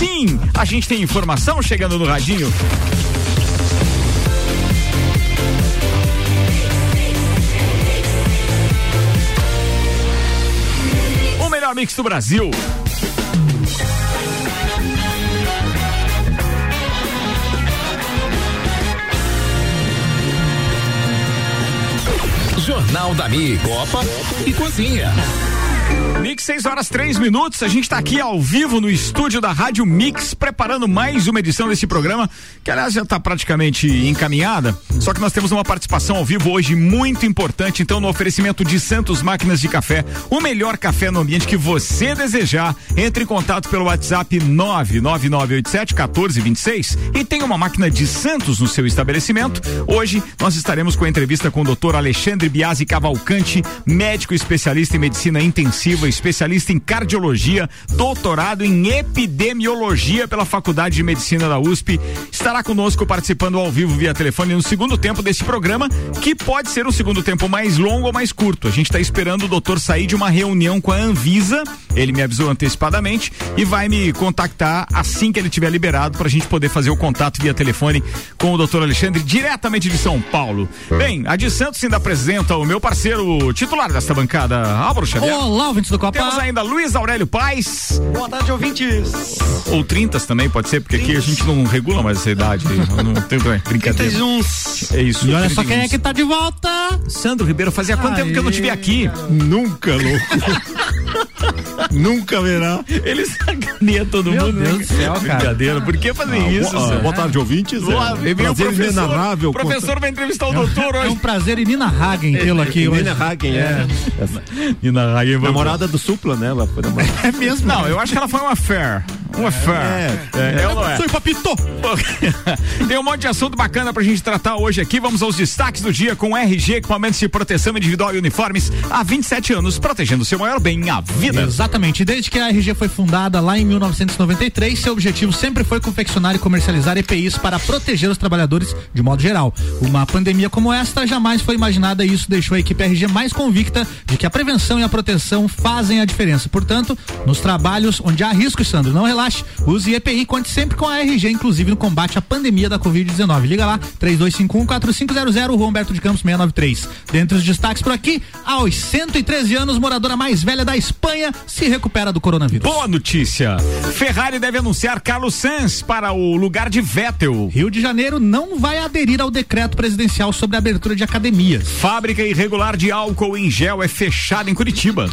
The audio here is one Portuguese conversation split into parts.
sim, a gente tem informação chegando no radinho. O melhor mix do Brasil. Jornal da Mi, Copa e Cozinha. Mix 6 horas 3 minutos. A gente está aqui ao vivo no estúdio da Rádio Mix, preparando mais uma edição desse programa, que aliás já está praticamente encaminhada. Só que nós temos uma participação ao vivo hoje muito importante. Então, no oferecimento de Santos Máquinas de Café, o melhor café no ambiente que você desejar. Entre em contato pelo WhatsApp 99987 1426 e tem uma máquina de Santos no seu estabelecimento. Hoje nós estaremos com a entrevista com o Dr. Alexandre Biasi Cavalcante, médico especialista em medicina intensiva especialista em cardiologia, doutorado em epidemiologia pela Faculdade de Medicina da USP. Estará conosco participando ao vivo via telefone no segundo tempo desse programa, que pode ser um segundo tempo mais longo ou mais curto. A gente está esperando o doutor sair de uma reunião com a Anvisa. Ele me avisou antecipadamente e vai me contactar assim que ele tiver liberado para a gente poder fazer o contato via telefone com o doutor Alexandre, diretamente de São Paulo. Bem, a de Santos ainda apresenta o meu parceiro titular desta bancada, Álvaro Xavier. Olá, ouvintes do Copa. Temos ainda Luiz Aurélio Paz. Boa tarde, ouvintes. Ou 30 também, pode ser, porque aqui a gente não regula mais essa idade. não tem brincadeira. 31. É isso. E olha só quem é que tá de volta. Sandro Ribeiro, fazia quanto tempo que eu não te vi aqui? Nunca, louco. Nunca verá. Ele sacaneia todo Meu mundo. né? Deus do céu, cara. Brincadeira. Por que fazer isso? Ah, Sandro? boa tarde, ouvintes. Boa, É, prazer professor, inenarrável. o professor vai entrevistar o doutor É hoje. um prazer inenarrável tê-lo aqui hoje. Nina Hagen, é. E na Hagen, vamos- Namorada do Supla, né? Ela foi namorada. É mesmo? Não, eu acho que ela foi uma affair. Uma affair. É, é, ela não é. Sou papito. Tem um monte de assunto bacana pra gente tratar hoje aqui. Vamos aos destaques do dia com RG, equipamentos de proteção individual e uniformes há 27 anos, protegendo o seu maior bem, a vida. Exatamente. Desde que a RG foi fundada lá em 1993, seu objetivo sempre foi confeccionar e comercializar EPIs para proteger os trabalhadores de modo geral. Uma pandemia como esta jamais foi imaginada e isso deixou a equipe RG mais convicta de que a prevenção e a proteção fazem a diferença. Portanto, nos trabalhos onde há riscos, Sandro, não relaxe. Use EPI, conte sempre com a RG, inclusive no combate à pandemia da Covid-19. Liga lá, 3251-4500, Rua Humberto de Campos 693. Dentre os destaques por aqui, aos 113 anos, moradora mais velha da Espanha se recupera do coronavírus. Boa notícia! Ferrari deve anunciar Carlos Sainz para o lugar de Vettel. Rio de Janeiro não vai aderir ao decreto presidencial sobre a abertura de academias. Fábrica irregular de álcool em gel é fechada em Curitiba.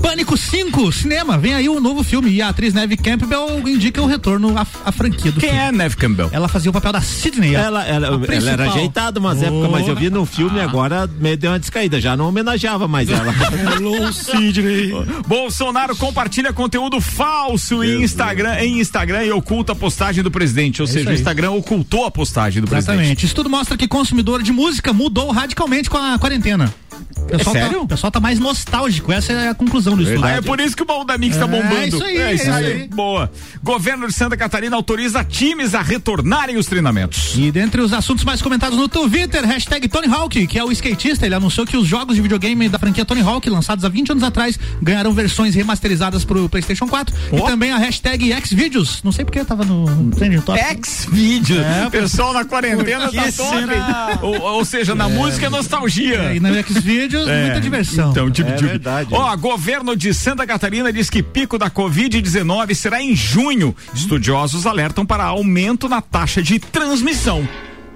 Pânico 5, cinema. Vem aí um novo filme e a atriz Neve Campbell indica o retorno à, à franquia do Quem filme. é Neve Campbell? Ela fazia o papel da Sidney. Ela, ela, ela era ajeitada umas épocas, mas eu vi no filme agora meio deu uma descaída. Já não homenageava mais ela. Hello, Sidney. Bolsonaro compartilha conteúdo falso em Instagram, em Instagram e oculta a postagem do presidente. Ou seja, o aí. Instagram ocultou a postagem do presidente. Exatamente. Estudo mostra que consumidor de música mudou radicalmente com a quarentena. O pessoal É sério? Tá, o pessoal tá mais nostálgico. Essa é a conclusão do estudo. Ah, é por isso que o baú da Mix tá É, bombando. isso aí, é isso é aí. isso aí. Boa. Governo de Santa Catarina autoriza times a retornarem os treinamentos. E dentre os assuntos mais comentados no Twitter, hashtag Tony Hawk, que é o skatista, ele anunciou que os jogos de videogame da franquia Tony Hawk, lançados há 20 anos atrás, ganharam versões remasterizadas pro PlayStation 4. Ó. E também a hashtag Xvideos. Não sei porque tava no Trending Top. X-Video. É, pessoal na quarentena tá top. Ou, ou seja, na música é nostalgia. É, e no Xvideos, É. muita diversão. Então, tipo, É tipo- verdade. Ó, governo de Santa Catarina diz que pico da Covid-19 será em junho. Estudiosos alertam para aumento na taxa de transmissão.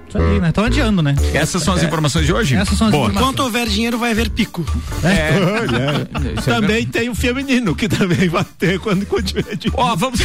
Isso aí, né? Estão adiando, né? Essas são as informações de hoje? Essas são as Boa. informações. Enquanto houver dinheiro, vai haver pico. Isso é também tem o feminino, que também vai ter quando continuar de. Ó, vamos.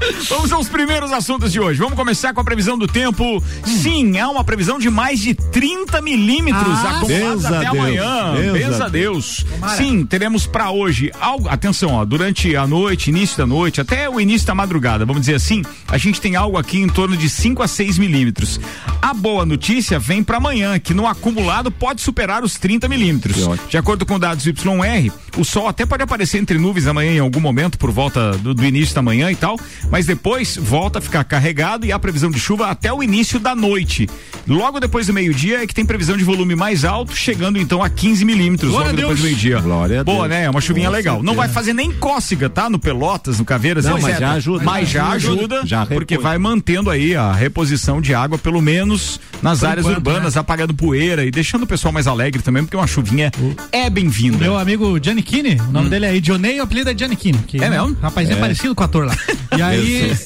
vamos aos primeiros assuntos de hoje. Vamos começar com a previsão do tempo. Sim, há uma previsão de mais de 30 milímetros Ah, acumulados até Deus, amanhã. benza Benza a a Deus. Sim, teremos pra hoje algo. Atenção, ó, durante a noite, início da noite, até o início da madrugada, vamos dizer assim, a gente tem algo aqui em torno de 5 a 6 milímetros. A boa notícia vem pra amanhã, que no acumulado pode superar os 30 milímetros. De acordo com dados YR, o sol até pode aparecer entre nuvens amanhã em algum momento, por volta do, do início da manhã e tal, mas depois volta a ficar carregado e há previsão de chuva até o início da noite. Logo depois do meio-dia é que tem previsão de volume mais alto, chegando então a 15 milímetros logo a depois do Deus. meio-dia. Glória Boa, Deus. né? É uma chuvinha Com legal. Não vai fazer nem cócega, tá? No Pelotas, no Caveiras, Não, mas já ajuda. Mas já ajuda. Já porque vai mantendo aí a reposição de água, pelo menos nas áreas enquanto, urbanas, apagando poeira e deixando o pessoal mais alegre também, porque uma chuvinha é bem-vinda. Meu amigo Gianni Kini, o nome dele é Dionei, o apelido é Gianni Kini. que, É né, mesmo? Rapazinho é. parecido com o ator lá. E aí,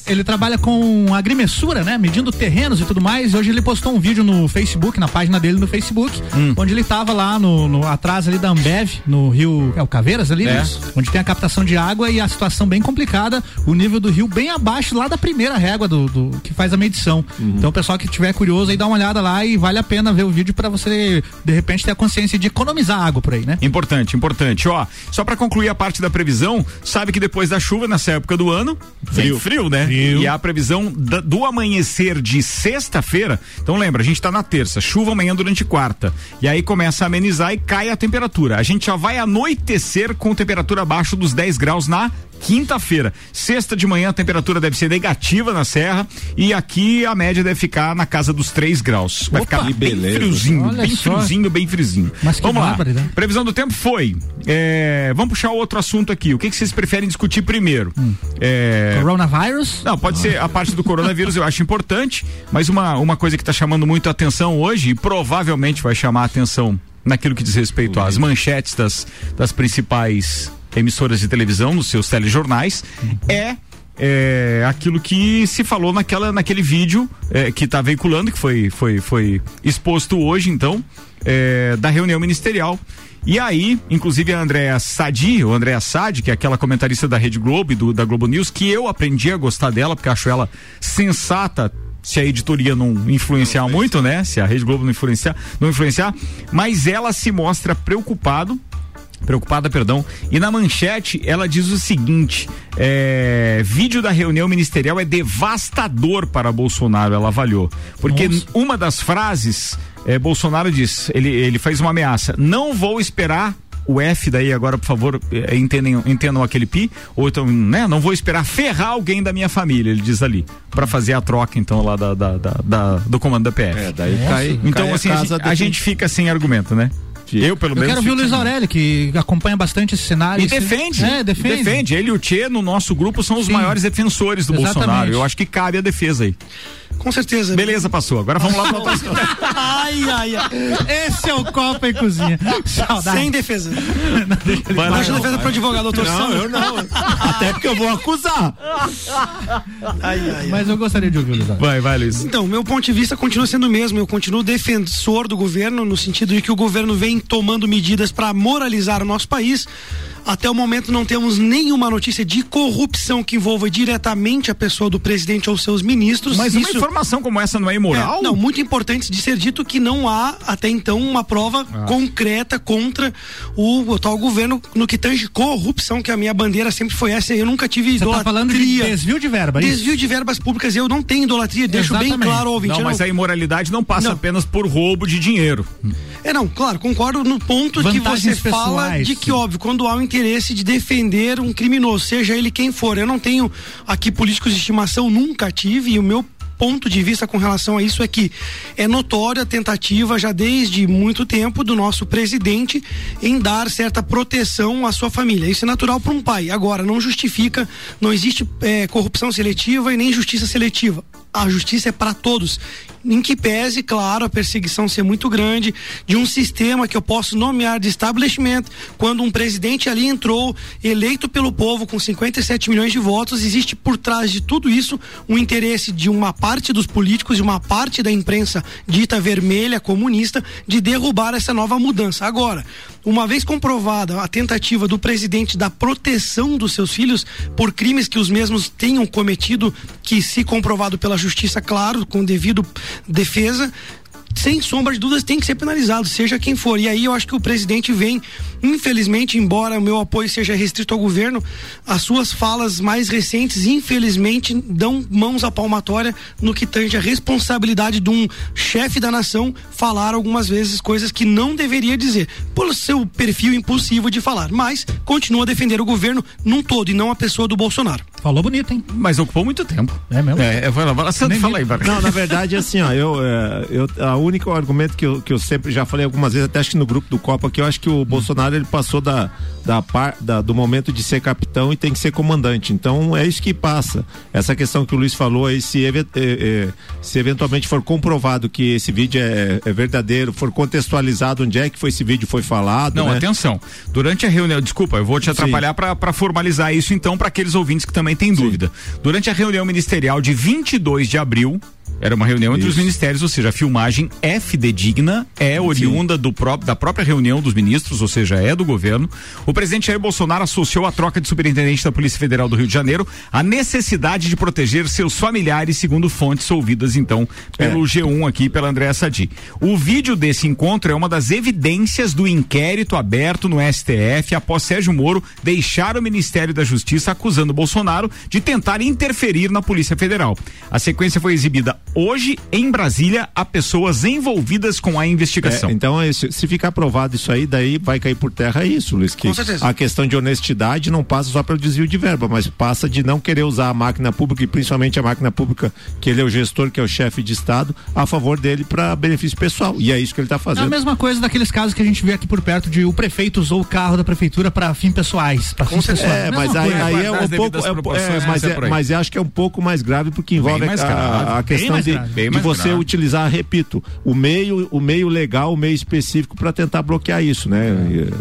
ele trabalha com agrimensura, né? Medindo terrenos e tudo mais. E hoje ele postou um vídeo no Facebook, na página dele no Facebook, Hum. onde ele tava lá no, no- atrás ali da Ambev, no rio. É o Caveiras ali? É. Onde tem a captação de água e a situação bem complicada. O nível do rio bem abaixo lá da primeira régua do, do- que faz a medição. Uhum. Então, o pessoal que tiver curioso aí, dá uma olhada lá e vale a pena ver o vídeo para você, de repente, ter a consciência de economizar água por aí, né? Importante, importante. Ó, só pra concluir a parte da previsão, sabe que depois da chuva, nessa época do ano, frio, frio né? E a previsão da- do amanhecer de sexta-feira. Então lembra, a gente tá na terça, chuva amanhã durante quarta. E aí começa a amenizar e cai a temperatura. A gente já vai anoitecer com temperatura abaixo dos 10 graus na quinta-feira. Sexta de manhã a temperatura deve ser negativa na serra e aqui a média deve ficar na casa dos 3 graus. Vai Opa, ficar bem friozinho, Olha bem só. friozinho, bem friozinho. Mas Vamos lá. barbaridade. Previsão do tempo foi. é, vamos puxar outro assunto aqui. O que, que vocês preferem discutir primeiro? É, Coronavirus. não, pode ser a parte do coronavírus, eu acho importante, mas uma, uma coisa que está chamando muito a atenção hoje, e provavelmente vai chamar a atenção naquilo que diz respeito às manchetes das, das principais emissoras de televisão, nos seus telejornais, é. é, aquilo que se falou naquela, naquele vídeo é, que está veiculando, que foi, foi, foi exposto hoje, então, é, da reunião ministerial. E aí, inclusive a Andréa Sadi, ou Andréa Sadi, que é aquela comentarista da Rede Globo e do, da Globo News, que eu aprendi a gostar dela, porque acho ela sensata, se a editoria não influenciar muito, né? Se a Rede Globo não influenciar, não influenciar, mas ela se mostra preocupado preocupada, perdão. E na manchete ela diz o seguinte: é, vídeo da reunião ministerial é devastador para Bolsonaro, ela avaliou. Porque Nossa. uma das frases, é, Bolsonaro diz, ele, ele faz uma ameaça: não vou esperar. O F daí agora, por favor, é, entendem, entendam aquele pi, ou então, né? Não vou esperar ferrar alguém da minha família, ele diz ali, para fazer a troca, então, lá da, da- da- da- do comando da PF. É, daí cai, Então, cai assim, a, casa gente, a gente fica sem argumento, né? Eu, pelo Eu menos. quero ver o Luiz sem- Aurélio, que acompanha bastante esse cenário. e Esse- defende. É, defende. Defende. Ele e o Tchê, no nosso grupo, são os Sim. maiores defensores do Exatamente. Bolsonaro. Eu acho que cabe a defesa aí. Com certeza. Beleza, passou. Agora vamos lá pra outra Ai, ai, ai. Esse é o Copa e Cozinha. Saudade. Sem defesa. Vai lá. Baixa defesa pro advogado, doutor Não, Sandro. eu não. Até porque eu vou acusar. Ai, ai. Mas eu gostaria de ouvir o Luiz. Vai, vai, Luiz. Então, meu ponto de vista continua sendo o mesmo. Eu continuo defensor do governo, no sentido de que o governo vem tomando medidas para moralizar o nosso país. Até o momento não temos nenhuma notícia de corrupção que envolva diretamente a pessoa do presidente ou seus ministros. Mas uma Isso- informação como essa não é imoral? É, não, muito importante de ser dito que não há até então uma prova Ah. concreta contra o, atual governo no que tange corrupção, que a minha bandeira sempre foi essa. Eu nunca tive Você tá falando de desvio de verba, é? Desvio de verbas públicas, eu não tenho idolatria, deixo bem Exatamente. claro ao ouvinte. Não, mas a imoralidade não passa Não. apenas por roubo de dinheiro. É, não, claro, concordo no ponto que Vantagens você fala pessoais, de que, sim. óbvio, quando há o interesse de defender um criminoso, seja ele quem for. Eu não tenho aqui políticos de estimação, nunca tive, e o meu ponto de vista com relação a isso é que é notória a tentativa já desde muito tempo do nosso presidente em dar certa proteção à sua família. Isso é natural para um pai. Agora, não justifica, não existe eh, corrupção seletiva e nem justiça seletiva. A justiça é para todos. Em que pese, claro, a perseguição ser muito grande de um sistema que eu posso nomear de establishment, quando um presidente ali entrou, eleito pelo povo com 57 milhões de votos, existe por trás de tudo isso um interesse de uma parte dos políticos, de uma parte da imprensa dita vermelha, comunista, de derrubar essa nova mudança. Agora, uma vez comprovada a tentativa do presidente da proteção dos seus filhos por crimes que os mesmos tenham cometido, que se comprovado pela justiça, claro, com devido defesa, sem sombra de dúvidas tem que ser penalizado, seja quem for. E aí eu acho que o presidente vem, infelizmente, embora o meu apoio seja restrito ao governo, as suas falas mais recentes, infelizmente, dão mãos à palmatória no que tange a responsabilidade de um chefe da nação falar algumas vezes coisas que não deveria dizer, pelo seu perfil impulsivo de falar. Mas continua a defender o governo num todo e não a pessoa do Bolsonaro. Falou bonito, hein? Mas ocupou muito tempo. É mesmo? É, vai lá, vai lá, Sandro, fala aí, Barca. Não, na verdade, assim, ó, eu, é, eu, a única argumento que eu, que eu sempre já falei algumas vezes, até acho que no grupo do Copa, que eu acho que o Bolsonaro ele passou da, da, par, da, do momento de ser capitão e tem que ser comandante. Então é isso que passa. Essa questão que o Luiz falou aí, se, é, é, se eventualmente for comprovado que esse vídeo é, é, verdadeiro, for contextualizado onde é que foi esse vídeo foi falado. Não, né? atenção. Durante a reunião, desculpa, eu vou te atrapalhar para formalizar isso então para aqueles ouvintes que também têm dúvida. Durante a reunião ministerial de 22 de abril, era uma reunião entre Isso. os ministérios, ou seja, a filmagem é fidedigna, é oriunda do próprio, da própria reunião dos ministros, ou seja, é do governo. O presidente Jair Bolsonaro associou a troca de superintendente da Polícia Federal do Rio de Janeiro à necessidade de proteger seus familiares, segundo fontes ouvidas então pelo é. G1 aqui, pela Andréa Sadi. O vídeo desse encontro é uma das evidências do inquérito aberto no STF após Sérgio Moro deixar o Ministério da Justiça acusando Bolsonaro de tentar interferir na Polícia Federal. A sequência foi exibida hoje em Brasília há pessoas envolvidas com a investigação. É, então, se ficar provado isso aí, daí vai cair por terra isso, Luiz. Que a questão de honestidade não passa só pelo desvio de verba, mas passa de não querer usar a máquina pública e principalmente a máquina pública, que ele é o gestor, que é o chefe de Estado, a favor dele para benefício pessoal. E é isso que ele está fazendo. É a mesma coisa daqueles casos que a gente vê aqui por perto de o prefeito usou o carro da prefeitura para fins pessoais. Pra fins pessoais. É, mas aí, aí é um pouco. É, é, mas, é, mas acho que é um pouco mais grave porque envolve a, a, questão de, de você você utilizar, repito, o meio, o meio legal, o meio específico para tentar bloquear isso, né?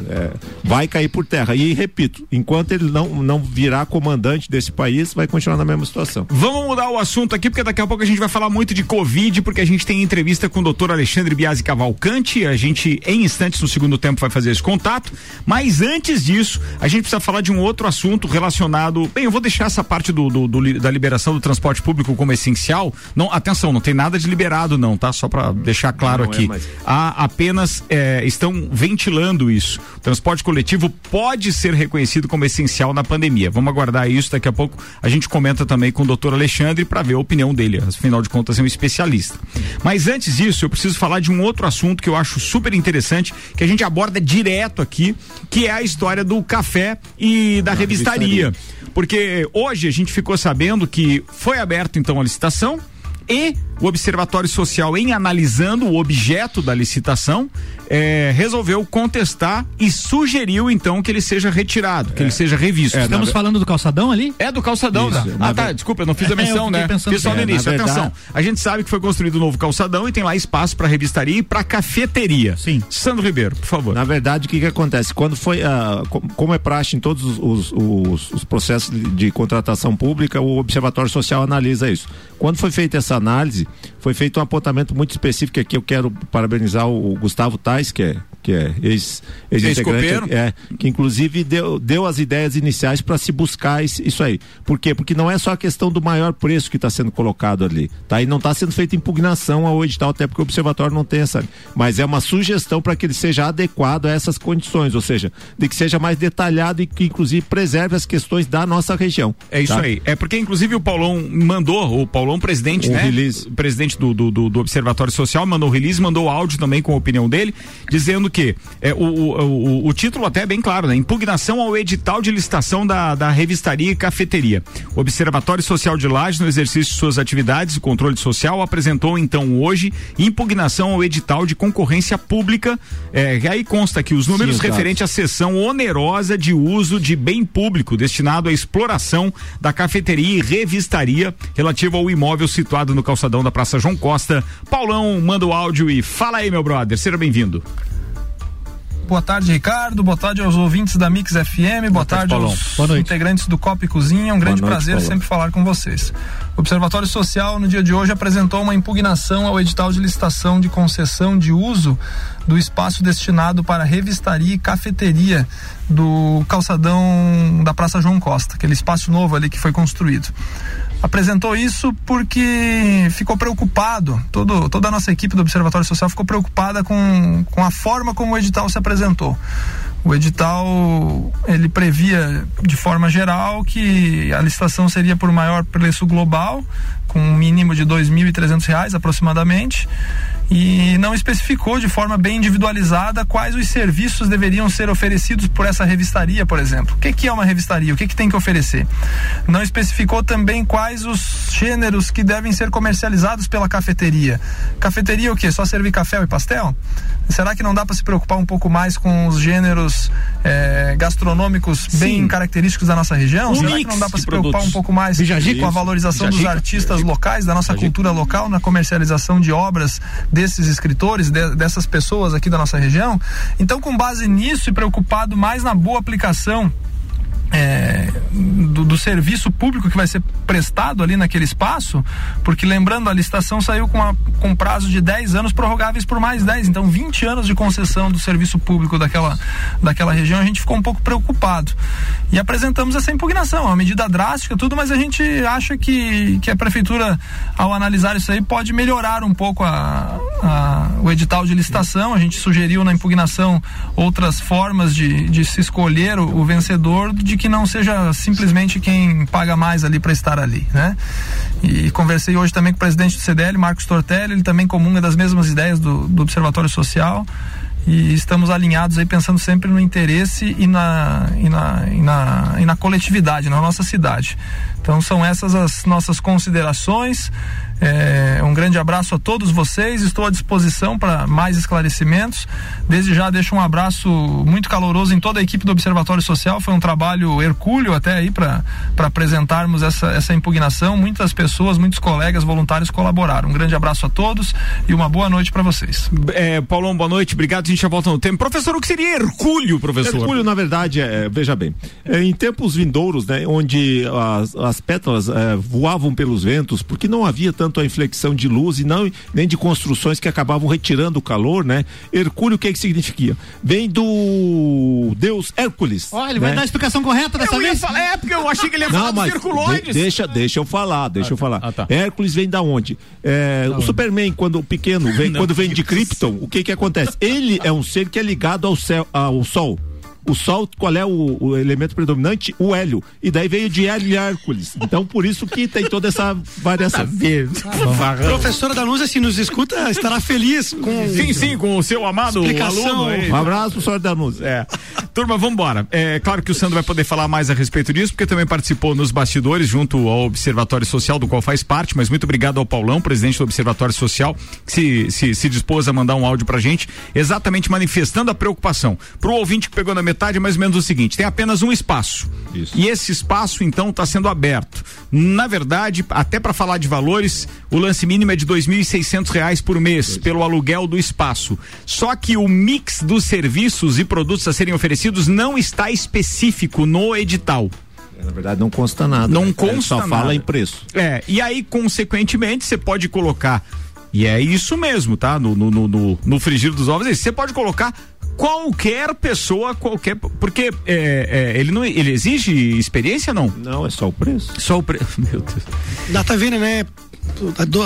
É, vai cair por terra. E repito, enquanto ele não, não virar comandante desse país, vai continuar na mesma situação. Vamos mudar o assunto aqui, porque daqui a pouco a gente vai falar muito de Covid, porque a gente tem entrevista com o doutor Alexandre Biasi Cavalcante. A gente, em instantes, no segundo tempo, vai fazer esse contato. Mas antes disso, a gente precisa falar de um outro assunto relacionado. Bem, eu vou deixar essa parte do, do, do da liberação do transporte público como essencial. Não, atenção, não tem nada de liberado não, tá? Só para deixar claro não é aqui. É mais... Há apenas é, estão ventilando isso. O transporte coletivo pode ser reconhecido como essencial na pandemia. Vamos aguardar isso, daqui a pouco a gente comenta também com o doutor Alexandre para ver a opinião dele. Afinal de contas, é um especialista. Mas antes disso, eu preciso falar de um outro assunto que eu acho super interessante, que a gente aborda direto aqui, que é a história do café e da revistaria. revistaria. Porque hoje a gente ficou sabendo que foi aberto então a licitação e o Observatório Social, em analisando o objeto da licitação, é, resolveu contestar e sugeriu então que ele seja retirado, que é. ele seja revisto. É, Estamos falando do calçadão ali? É do calçadão. Isso, ah, tá. Desculpa, eu não fiz a é, menção, né? Fiz só no início. Atenção. Verdade... A gente sabe que foi construído um novo calçadão e tem lá espaço para revistaria e para cafeteria. Sim. Sandro Ribeiro, por favor. Na verdade, o que, que acontece? Quando foi, uh, como é praxe em todos os, os, os processos de, de contratação pública, o Observatório Social analisa isso. Quando foi feita essa análise, foi feito um apontamento muito específico aqui. Eu quero parabenizar o, Gustavo Tais, que é que é ex-integrante, ex é, que inclusive deu, deu as ideias iniciais para se buscar isso, isso, aí. Por quê? Porque não é só a questão do maior preço que está sendo colocado ali, tá? E não está sendo feita impugnação ao edital, até porque o observatório não tem essa, mas é uma sugestão para que ele seja adequado a essas condições, ou seja, de que seja mais detalhado e que inclusive preserve as questões da nossa região. É isso tá? aí. É porque inclusive o Paulão mandou, o Paulão presidente, o né? Release. Presidente do, do, do, Observatório Social mandou release, mandou áudio também com a opinião dele, dizendo que é, o, o, o, o, título até é bem claro, né? Impugnação ao edital de licitação da, da revistaria e cafeteria. O Observatório Social de Lages, no exercício de suas atividades e controle social, apresentou então hoje impugnação ao edital de concorrência pública. É, aí consta que os números Sim, referentes à sessão onerosa de uso de bem público destinado à exploração da cafeteria e revistaria relativo ao imóvel situado no calçadão da Praça João Costa. Paulão manda o áudio e fala aí, meu brother. Seja bem-vindo. Boa tarde, Ricardo. Boa tarde aos ouvintes da Mix FM. Boa, Boa tarde, aos integrantes do Copa e Cozinha. É um grande noite, prazer Paulo. sempre falar com vocês. O Observatório Social, no dia de hoje, apresentou uma impugnação ao edital de licitação de concessão de uso do espaço destinado para revistaria e cafeteria do calçadão da Praça João Costa, aquele espaço novo ali que foi construído apresentou isso porque ficou preocupado, todo, toda a nossa equipe do Observatório Social ficou preocupada com, com a forma como o edital se apresentou. O edital ele previa de forma geral que a licitação seria por maior preço global, com um mínimo de R$ 2.300 aproximadamente, e não especificou de forma bem individualizada quais os serviços deveriam ser oferecidos por essa revistaria, por exemplo. O que, que é uma revistaria? O que, que tem que oferecer? Não especificou também quais os gêneros que devem ser comercializados pela cafeteria. Cafeteria o quê? Só servir café e pastel? Será que não dá para se preocupar um pouco mais com os gêneros é, gastronômicos Sim. bem característicos da nossa região? Um Será que não dá para se preocupar um pouco mais com a valorização dos artistas locais, da nossa cultura local, na comercialização de obras desses escritores, de, dessas pessoas aqui da nossa região? Então, com base nisso e preocupado mais na boa aplicação é, do, do, serviço público que vai ser prestado ali naquele espaço, porque lembrando, a licitação saiu com, a, com prazo de 10 anos prorrogáveis por mais 10, então 20 anos de concessão do serviço público daquela, daquela região, a gente ficou um pouco preocupado. E apresentamos essa impugnação, uma medida drástica, tudo, mas a gente acha que, que a prefeitura, ao analisar isso aí, pode melhorar um pouco a, a, o edital de licitação. A gente sugeriu na impugnação outras formas de, de se escolher o, o vencedor de que não seja simplesmente quem paga mais ali para estar ali, né? E conversei hoje também com o presidente do CDL, Marcos Tortelli, ele também comunga das mesmas ideias do, do Observatório Social e estamos alinhados aí pensando sempre no interesse e na, e na, e na, e na coletividade, na nossa cidade. Então são essas as nossas considerações. É, um grande abraço a todos vocês. Estou à disposição para mais esclarecimentos. Desde já deixo um abraço muito caloroso em toda a equipe do Observatório Social. Foi um trabalho hercúleo até aí para apresentarmos essa, essa impugnação. Muitas pessoas, muitos colegas voluntários colaboraram. Um grande abraço a todos e uma boa noite para vocês. É, Paulão, boa noite. Obrigado. A gente já volta no tempo. Professor, o que seria hercúleo, professor? Hercúleo, na verdade, é, veja bem, é, em tempos vindouros, né, onde as, as pétalas é, voavam pelos ventos, porque não havia tanto a inflexão de luz e não nem de construções que acabavam retirando o calor, né? Hercúleo, o que é que significa? Vem do deus Hércules. Olha, ele né? vai dar a explicação correta dessa eu vez? Falar, é, porque eu achei que ele ia falar não, circuloides. De, deixa, deixa eu falar, deixa ah, eu falar. Ah, tá. Hércules vem da onde? É, da o onde? Superman, quando pequeno, vem, não, quando vem de Krypton, o que que acontece? Ele é um ser que é ligado ao céu, ao sol o Sol, qual é o, o, elemento predominante? O hélio. E daí veio de Hélio e Hércules. Então, por isso que tem toda essa variação. Tá Professora Danusa, se nos escuta, estará feliz com. Sim, sim, com o seu amado aluno. Aí. Um abraço, professor Danusa. É. Turma, vamos embora. É claro que o Sandro vai poder falar mais a respeito disso, porque também participou nos bastidores junto ao Observatório Social, do qual faz parte, mas muito obrigado ao Paulão, presidente do Observatório Social, que se, se, se dispôs a mandar um áudio pra gente, exatamente manifestando a preocupação. Pro ouvinte que pegou na metade, é mais ou menos o seguinte: tem apenas um espaço. Isso. E esse espaço, então, está sendo aberto. Na verdade, até para falar de valores, o lance mínimo é de R$ reais por mês pelo aluguel do espaço. Só que o mix dos serviços e produtos a serem oferecidos não está específico no edital. É, na verdade, não consta nada. Não né? consta só nada. fala em preço. É, e aí, consequentemente, você pode colocar e é isso mesmo, tá? No, no, no, no frigir dos ovos, você pode colocar qualquer pessoa, qualquer. Porque é, é, ele não ele exige experiência, não? Não, é só o preço. Só o preço. Meu Deus. Data venda, né?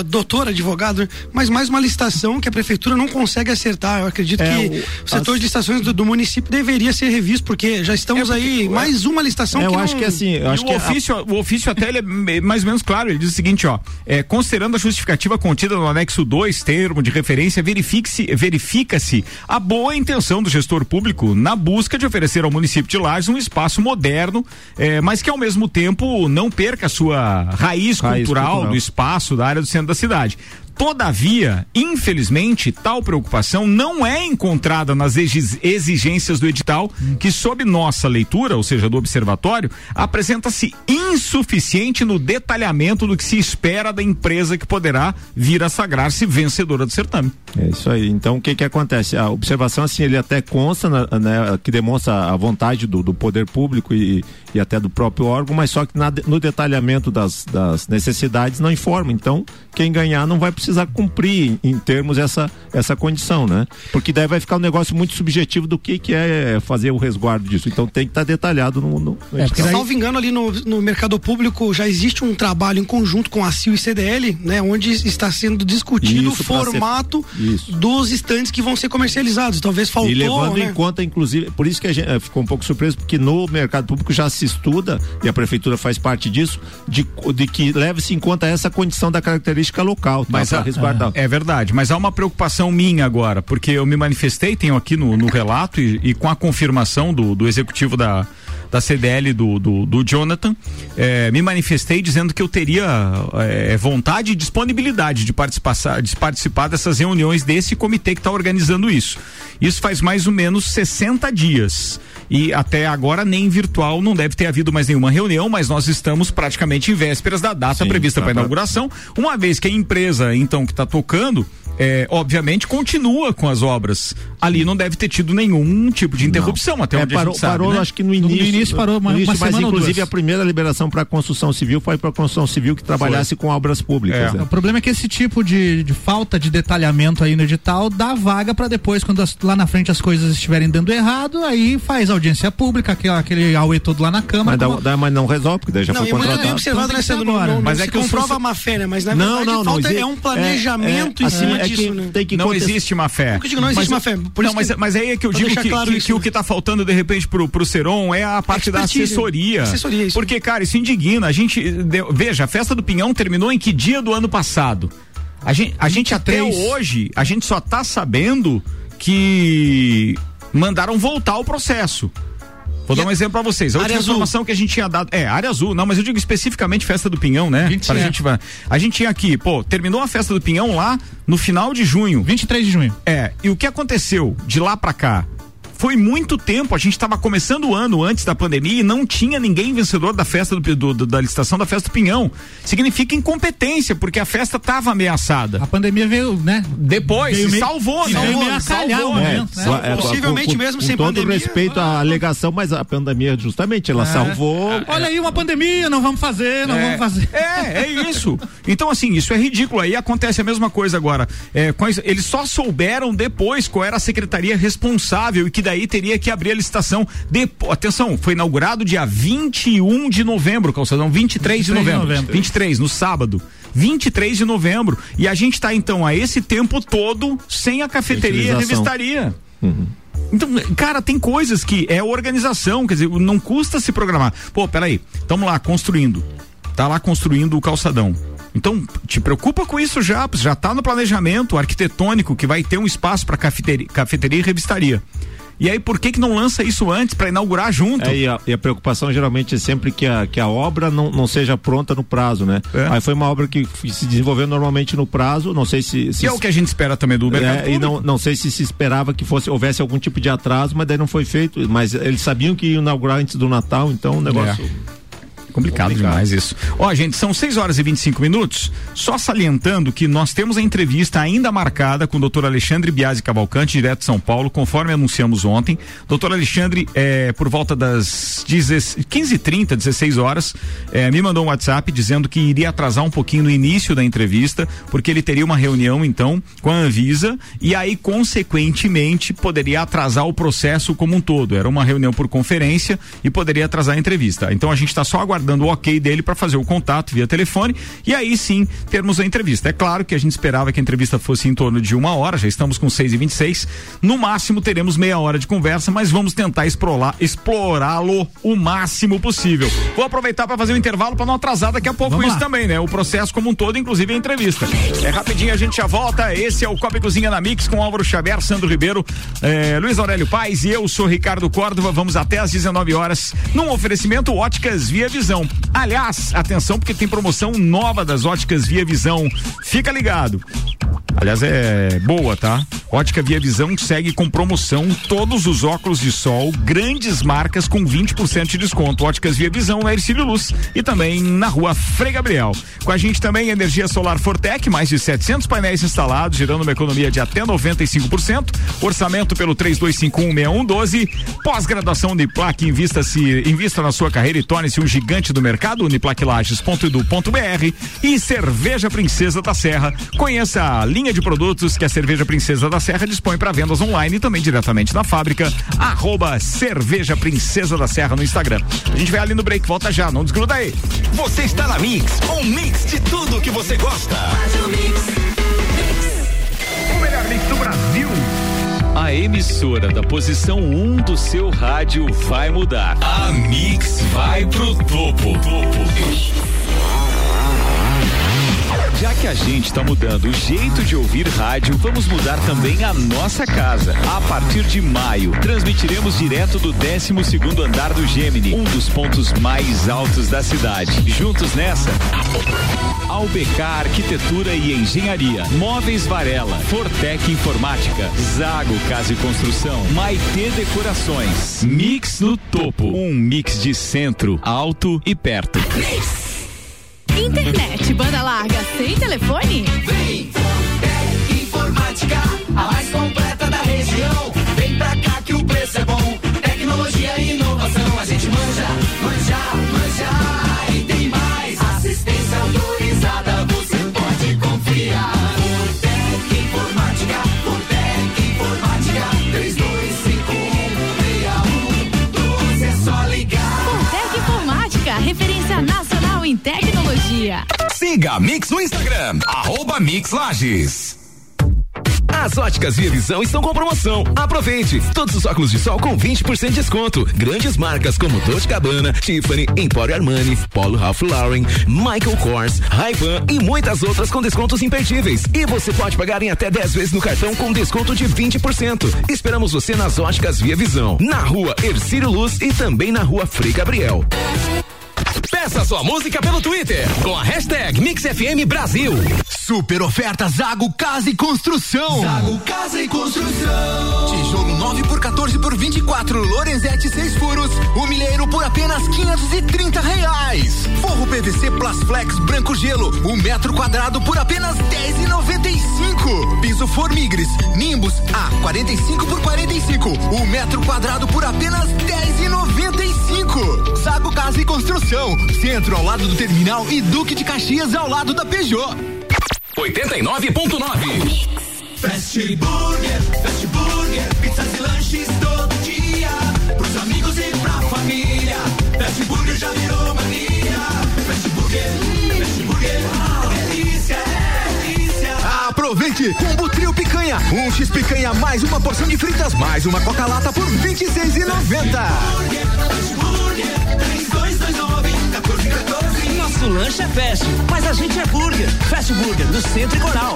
Doutor, advogado, mas mais uma licitação que a prefeitura não consegue acertar. Eu acredito é, que o, setor as... de licitações do, do, município deveria ser revisto, porque já estamos é porque, aí, mais uma licitação é, eu que acho não... que assim, eu acho o que ofício, a... o ofício até ele é mais ou menos claro, ele diz o seguinte, ó, é, considerando a justificativa contida no anexo 2, termo de referência, verifique-se, verifica-se a boa intenção do gestor público na busca de oferecer ao município de Lages um espaço moderno, é, mas que ao mesmo tempo não perca a sua raiz, raiz cultural, cultural do espaço, da área do centro da cidade. Todavia, infelizmente, tal preocupação não é encontrada nas exigências do edital, que, sob nossa leitura, ou seja, do observatório, apresenta-se insuficiente no detalhamento do que se espera da empresa que poderá vir a sagrar-se vencedora do certame. É isso aí. Então, o que que acontece? A observação, assim, ele até consta, né, né que demonstra a vontade do, do poder público e, e até do próprio órgão, mas só que na, no detalhamento das, das necessidades não informa. Então, quem ganhar não vai precisar cumprir em, em, termos essa, essa condição, né? Porque daí vai ficar um negócio muito subjetivo do que, que é fazer o resguardo disso. Então tem que estar tá detalhado no. no, no é, porque, salvo engano, ali no, no mercado público já existe um trabalho em conjunto com a CIO e CDL, né? Onde está sendo discutido isso, o formato ser... dos estantes que vão ser comercializados. Talvez faltou. E levando né? em conta, inclusive, por isso que a gente eh, ficou um pouco surpreso, porque no mercado público já se estuda, e a prefeitura faz parte disso, de, de que leve-se em conta essa condição da característica local. Tá? Mas a, é verdade, mas há uma preocupação minha agora, porque eu me manifestei, tenho aqui no, no relato e, e, com a confirmação do, do executivo da, da CDL do, do, do Jonathan, é, me manifestei dizendo que eu teria é, vontade e disponibilidade de participar, de participar dessas reuniões desse comitê que está organizando isso. Isso faz mais ou menos 60 dias e até agora nem virtual não deve ter havido mais nenhuma reunião, mas nós estamos praticamente em vésperas da data Sim, prevista tá para inauguração, uma vez que a empresa então que está tocando é, obviamente continua com as obras. Ali não deve ter tido nenhum tipo de interrupção não. até é, onde parou, a gente sabe, parou, né? acho que no início, no início parou uma, no início, uma mas inclusive a primeira liberação para construção civil foi para construção civil que trabalhasse foi. com obras públicas. É. É. O problema é que esse tipo de, de, falta de detalhamento aí no edital dá vaga para depois quando as, lá na frente as coisas estiverem dando errado, aí faz audiência pública, aquele, aquele AUE todo lá na Câmara. Mas, como... dá, mas não resolve, porque daí já não, foi contratado. Não, observado nessa agora. Não, mas é que comprova má fé, né? Mas na não, verdade não, falta é um planejamento em cima disso, né? Tem que não existe má fé. Digo, não existe mas, má fé. Por não, mas, que, mas aí é que eu digo que, claro que, que, o que está faltando de repente pro, pro Seron é a parte da assessoria. Assessoria, isso. Porque, cara, isso indigna. A gente, veja, a festa do Pinhão terminou em que dia do ano passado? A gente, a gente até hoje, a gente só está sabendo que mandaram voltar o processo. Vou dar um exemplo para vocês. A última azul. informação que a gente tinha dado. É, área azul. Não, mas eu digo especificamente festa do Pinhão, né? 20, a, gente, a gente tinha aqui, pô, terminou a festa do Pinhão lá no final de junho. 23 de junho. É. E o que aconteceu de lá para cá? Foi muito tempo, a gente estava começando o ano antes da pandemia e não tinha ninguém vencedor da festa do, do, da licitação da festa do Pinhão. Significa incompetência, porque a festa estava ameaçada. A pandemia veio, né? Depois, veio se salvou, né? Veio meio salvou, né? É, é, Possivelmente mesmo com, sem com pandemia. todo respeito à alegação, mas a pandemia justamente, ela é. salvou. Olha aí uma pandemia, não vamos fazer, não vamos fazer. É, é isso. Então assim, isso é ridículo. Aí acontece a mesma coisa agora. É, eles só souberam depois qual era a secretaria responsável e que daí daí teria que abrir a licitação. De, atenção, foi inaugurado dia 21 de novembro, calçadão, 23, 23 de novembro. De novembro. 23, no sábado. 23 de novembro. E a gente está então a esse tempo todo sem a cafeteria e a revistaria. Uhum. Então, cara, tem coisas que é organização, quer dizer, não custa se programar. Pô, peraí, estamos lá construindo. Tá lá construindo o calçadão. Então, te preocupa com isso já, já está no planejamento arquitetônico que vai ter um espaço para cafeteria, cafeteria e revistaria. E aí, por que que não lança isso antes para inaugurar junto? É, e, a, e, a, preocupação geralmente é sempre que a, que a obra não, não seja pronta no prazo, né? É. Aí foi uma obra que se desenvolveu normalmente no prazo, não sei se. se que é o que a gente espera também do mercado. É, e não, não sei se se esperava que fosse houvesse algum tipo de atraso, mas daí não foi feito. Mas eles sabiam que ia inaugurar antes do Natal, então o negócio. É. Complicado, Complicado, demais isso. Ó, gente, são 6 horas e 25 minutos. Só salientando que nós temos a entrevista ainda marcada com o doutor Alexandre Biasi Cavalcante, direto de São Paulo, conforme anunciamos ontem. Doutor Alexandre, é, por volta das 15h30, 16 horas, é, me mandou um WhatsApp dizendo que iria atrasar um pouquinho no início da entrevista, porque ele teria uma reunião, então, com a Anvisa, e aí, consequentemente, poderia atrasar o processo como um todo. Era uma reunião por conferência e poderia atrasar a entrevista. Então a gente está só aguardando aguardando o ok dele para fazer o contato via telefone e aí sim termos a entrevista. É claro que a gente esperava que a entrevista fosse em torno de uma hora, já estamos com 6 e 26 No máximo teremos meia hora de conversa, mas vamos tentar explorá-lo o máximo possível. Vou aproveitar para fazer o um intervalo para não atrasar daqui a pouco vamos isso lá. também, né? O processo como um todo, inclusive a entrevista. É rapidinho, a gente já volta. Esse é o Copa Cozinha na Mix com Álvaro Xavier, Sandro Ribeiro, eh, Luiz Aurélio Paz e eu sou Ricardo Córdova. Vamos até às 19 horas num oferecimento Óticas Via Visão Visão. Aliás, atenção porque tem promoção nova das óticas Via Visão. Fica ligado. Aliás, é boa, tá? Ótica Via Visão segue com promoção todos os óculos de sol, grandes marcas com 20% de desconto. Óticas Via Visão na Ercílio Luz e também na rua Frei Gabriel. Com a gente também energia solar Fortec, mais de 700 painéis instalados, gerando uma economia de até 95%. Orçamento pelo 32516112. Pós-graduação Uniplac, invista-se, invista na sua carreira e torne-se um gigante do mercado, uniplaquilages.edu.br e Cerveja Princesa da Serra. Conheça a linha de produtos que a Cerveja Princesa da Serra dispõe para vendas online e também diretamente na fábrica. Arroba Cerveja Princesa da Serra no Instagram. A gente vai ali no break, volta já, não desgruda aí. Você está na Mix, um mix de tudo que você gosta. O A emissora da posição 1 um do seu rádio vai mudar. A Mix vai pro topo. topo. Já que a gente está mudando o jeito de ouvir rádio, vamos mudar também a nossa casa. A partir de maio, transmitiremos direto do 12 segundo andar do Gemini, um dos pontos mais altos da cidade. Juntos nessa? Albecar Arquitetura e Engenharia, Móveis Varela, Fortec Informática, Zago Casa e Construção, Maitê Decorações, Mix no Topo, um mix de centro, alto e perto. Internet, banda larga, sem telefone? Vem, Fortec Informática, a mais completa da região. Vem pra cá que o preço é bom. Tecnologia e inovação, a gente manja, manja, manja. E tem mais, assistência autorizada, você pode confiar. Fortec Informática, Fortec Informática, 32516112 tecnologia. Siga a Mix no Instagram, arroba Mix Lages. As óticas Via Visão estão com promoção. Aproveite! Todos os óculos de sol com 20% de desconto. Grandes marcas como Dolce Gabbana, Tiffany, Emporio Armani, Polo Ralph Lauren, Michael Kors, Ray-Ban e muitas outras com descontos imperdíveis. E você pode pagar em até 10 vezes no cartão com desconto de 20%. Esperamos você nas óticas Via Visão, na rua Ercílio Luz e também na rua Frei Gabriel. Peça sua música pelo Twitter com a hashtag MixFM Brasil. Super oferta Zago Casa e Construção. Zago Casa e Construção. Tijolo 9 por 14 por 24, Lorenzetti 6 furos, o milheiro por apenas 530 reais. Forro PVC Plasflex branco gelo, um metro quadrado por apenas 10,95. Piso Formigres, Nimbus A 45 por 45, um metro quadrado por apenas 10,95. Zago Casa e Construção, centro ao lado do terminal e Duque de Caxias ao lado da Peugeot. 89.9 Fast Burger, Fast Burger, pizzas e lanches todo dia. Pros amigos e pra família. Fast Burger já virou mania. Fast Burger, 2,90. Combo trio picanha, um X picanha mais uma porção de fritas mais uma coca-lata por 26,90. Nosso lanche é fast, mas a gente é burger. Fast Burger, no Centro e Coral.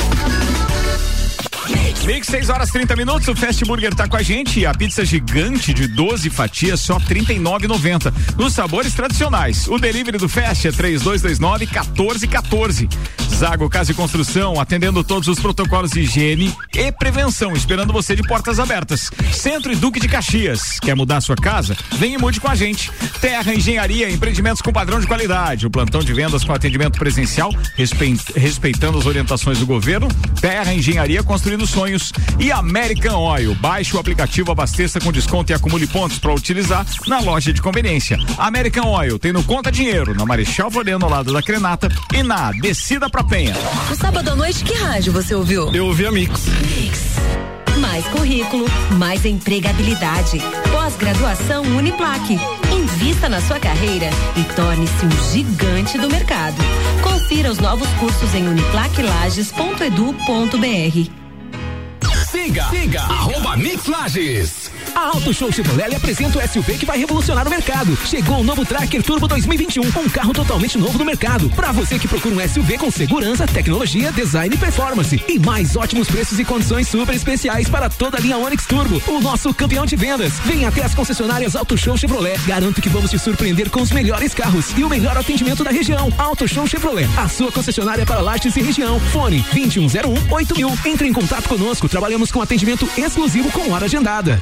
Mix, 6 horas 30 minutos. O Fast Burger tá com a gente. A pizza gigante de 12 fatias, só R$ 39,90. Nos sabores tradicionais. O delivery do Fast é 3229-1414. Zago Casa e Construção, atendendo todos os protocolos de higiene e prevenção, esperando você de portas abertas. Centro e Duque de Caxias. Quer mudar sua casa? Vem e mude com a gente. Terra Engenharia, empreendimentos com padrão de qualidade. O plantão de vendas com atendimento presencial, respeitando as orientações do governo. Terra Engenharia, construindo sonhos. E American Oil. Baixe o aplicativo, abasteça com desconto e acumule pontos para utilizar na loja de conveniência. American Oil tem no Conta Dinheiro, na Marechal Floriano, ao lado da Crenata e na Descida pra Penha. No sábado à noite, que rádio você ouviu? Eu ouvi a Mix. Mix. Mais currículo, mais empregabilidade. Pós-graduação Uniplaque. Invista na sua carreira e torne-se um gigante do mercado. Confira os novos cursos em uniplaquilages.edu.br. Siga, siga, arroba Mix Lages. A Auto Show Chevrolet apresenta o SUV que vai revolucionar o mercado. Chegou o novo Tracker Turbo 2021, um carro totalmente novo no mercado. Para você que procura um SUV com segurança, tecnologia, design e performance. E mais ótimos preços e condições super especiais para toda a linha Onix Turbo, o nosso campeão de vendas. Venha até as concessionárias Auto Show Chevrolet. Garanto que vamos te surpreender com os melhores carros e o melhor atendimento da região. Auto Show Chevrolet, a sua concessionária para Lages e região. Fone 2101 8000. Entre em contato conosco. Trabalhamos com atendimento exclusivo com hora agendada.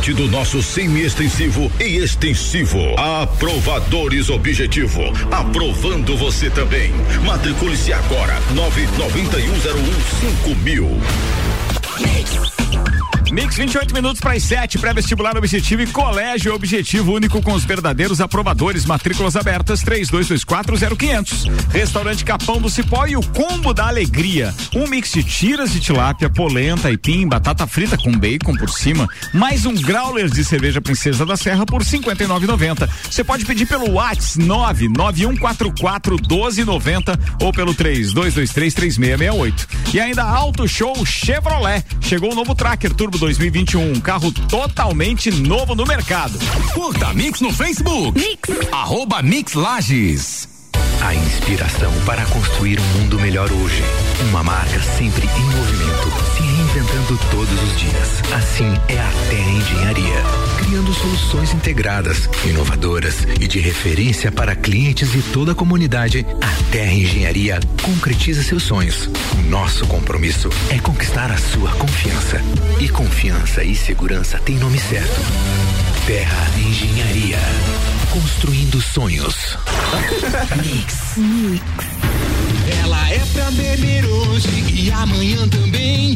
do nosso semi-extensivo e extensivo. Aprovadores Objetivo. Aprovando você também. Matricule-se agora. 99101 5000. Mix 28 minutos para as 7, pré-vestibular objetivo e colégio objetivo único com os verdadeiros aprovadores, matrículas abertas 32240500. Restaurante Capão do Cipó e o combo da alegria. Um mix de tiras de tilápia, polenta, aipim, batata frita com bacon por cima, mais um growler de cerveja Princesa da Serra por 59,90. Você pode pedir pelo WhatsApp 99144 1290 ou pelo 3223 3668. E ainda Auto Show Chevrolet. Chegou o novo Tracker Turbo 2021, um carro totalmente novo no mercado. Curta Mix no Facebook. Mix. Arroba Mix Lages. A inspiração para construir um mundo melhor hoje. Uma marca sempre em movimento, todos os dias. Assim é a Terra Engenharia, criando soluções integradas, inovadoras e de referência para clientes e toda a comunidade. A Terra Engenharia concretiza seus sonhos. Nosso compromisso é conquistar a sua confiança. E confiança e segurança têm nome certo. Terra Engenharia. Construindo sonhos. Mix. Mix. Ela é pra beber hoje e amanhã também.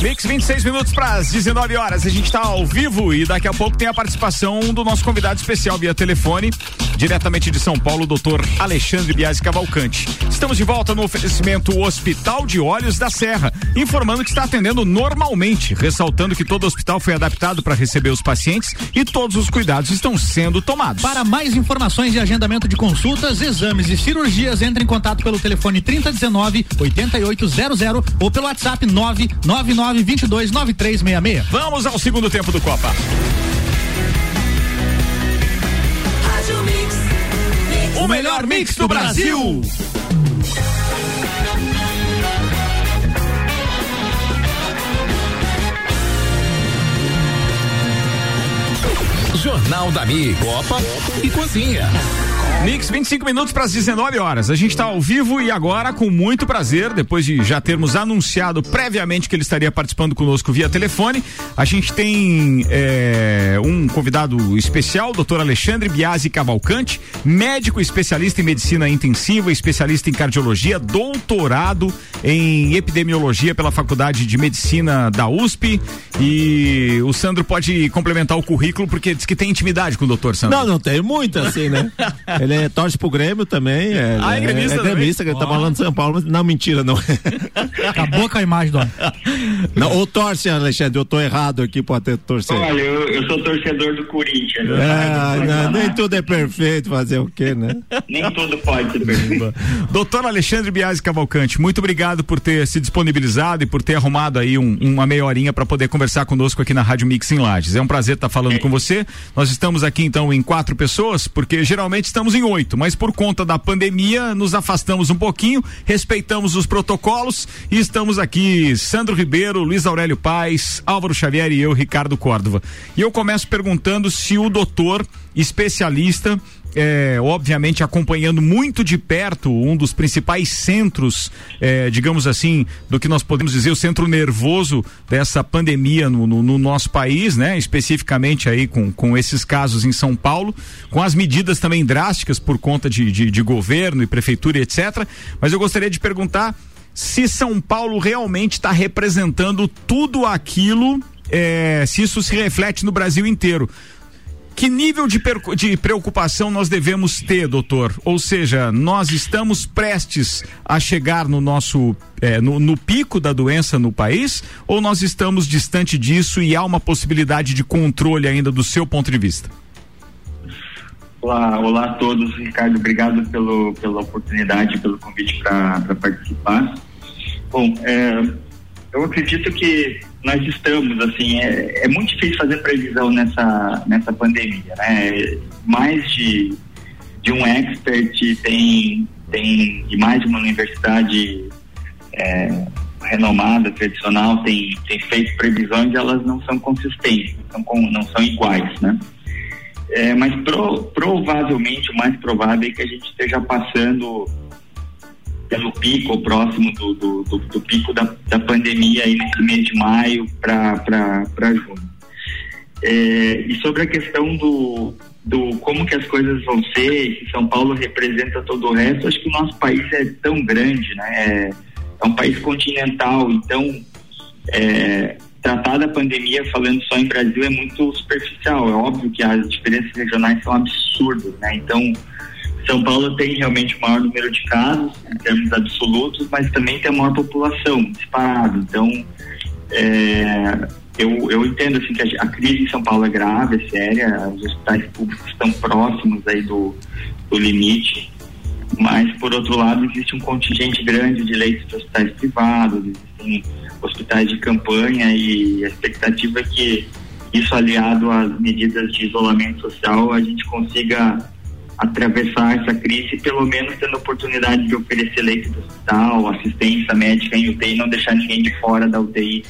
Mix 26 minutos para as 19 horas. A gente está ao vivo e daqui a pouco tem a participação do nosso convidado especial via telefone, diretamente de São Paulo, doutor Alexandre Biasi Cavalcante. Estamos de volta no oferecimento Hospital de Olhos da Serra, informando que está atendendo normalmente, ressaltando que todo hospital foi adaptado para receber os pacientes e todos os cuidados estão sendo tomados. Para mais informações e agendamento de consultas, exames e cirurgias, entre em contato pelo telefone 3019 8800 ou pelo WhatsApp 9 99229366. Vamos ao segundo tempo do Copa. O melhor mix do Brasil. Jornal da Mi, Copa e Cozinha. Mix, 25 minutos para as 19 horas. A gente está ao vivo e agora, com muito prazer, depois de já termos anunciado previamente que ele estaria participando conosco via telefone, a gente tem é, um convidado especial, doutor Alexandre Biasi Cavalcante, médico especialista em medicina intensiva, especialista em cardiologia, doutorado em epidemiologia pela Faculdade de Medicina da USP. E o Sandro pode complementar o currículo porque diz que tem intimidade com o doutor Sandro. Não, não tem muito assim, né? Ele é, torce pro Grêmio também. É, Ah, é gremista É, também? gremista, que ele tá falando de São Paulo, mas não, mentira, não. Acabou com a imagem do não ou torce, Alexandre, eu tô errado aqui, pode ter torcer. Olha, eu, eu sou torcedor do Corinthians. Ah, não, nem tudo é perfeito, fazer o quê, né? Nem tudo pode ser perfeito. Doutor Alexandre Biasi Cavalcante, muito obrigado por ter se disponibilizado e por ter arrumado aí um- uma meia horinha para poder conversar conosco aqui na Rádio Mix em Lages. É um prazer estar falando com você. Nós estamos aqui então em quatro pessoas, porque geralmente estamos em oito, mas por conta da pandemia nos afastamos um pouquinho, respeitamos os protocolos e estamos aqui Sandro Ribeiro, Luiz Aurélio Paz, Álvaro Xavier e eu, Ricardo Córdova. E eu começo perguntando se o doutor especialista é, obviamente acompanhando muito de perto um dos principais centros, é, digamos assim, do que nós podemos dizer o centro nervoso dessa pandemia no, no- no nosso país, né? Especificamente aí com, com esses casos em São Paulo, com as medidas também drásticas por conta de, de, de governo e prefeitura etc. Mas eu gostaria de perguntar se São Paulo realmente está representando tudo aquilo, é, se isso se reflete no Brasil inteiro. Que nível de, de preocupação nós devemos ter, doutor? Ou seja, nós estamos prestes a chegar no nosso eh, no, no pico da doença no país ou nós estamos distante disso e há uma possibilidade de controle ainda do seu ponto de vista? Olá, olá a todos, Ricardo. Obrigado pelo, pela oportunidade, pelo convite para participar. Bom, é, eu acredito que nós estamos, assim, é, é, muito difícil fazer previsão nessa, nessa pandemia, né? Mais de, de um expert tem, tem, de mais de uma universidade é, renomada, tradicional, tem, tem feito previsões e elas não são consistentes, não são, não são iguais, né? É, mas pro, provavelmente, o mais provável é que a gente esteja passando pelo pico, próximo do, do, do, do pico da, da pandemia aí nesse mês de maio para junho. É, e sobre a questão do, do como que as coisas vão ser, que São Paulo representa todo o resto, acho que o nosso país é tão grande, né? É, é um país continental, então é, tratar da pandemia falando só em Brasil é muito superficial. É óbvio que as diferenças regionais são absurdas, né? Então, São Paulo tem realmente o maior número de casos em termos absolutos, mas também tem a maior população disparado. Então, é, eu, eu entendo assim que a, a, crise em São Paulo é grave, é séria. Os hospitais públicos estão próximos aí do, do limite. Mas, por outro lado, existe um contingente grande de leitos de hospitais privados, existem hospitais de campanha e a expectativa é que isso aliado às medidas de isolamento social a gente consiga atravessar essa crise pelo menos tendo oportunidade de oferecer leite do hospital, assistência médica em UTI, não deixar ninguém de fora da UTI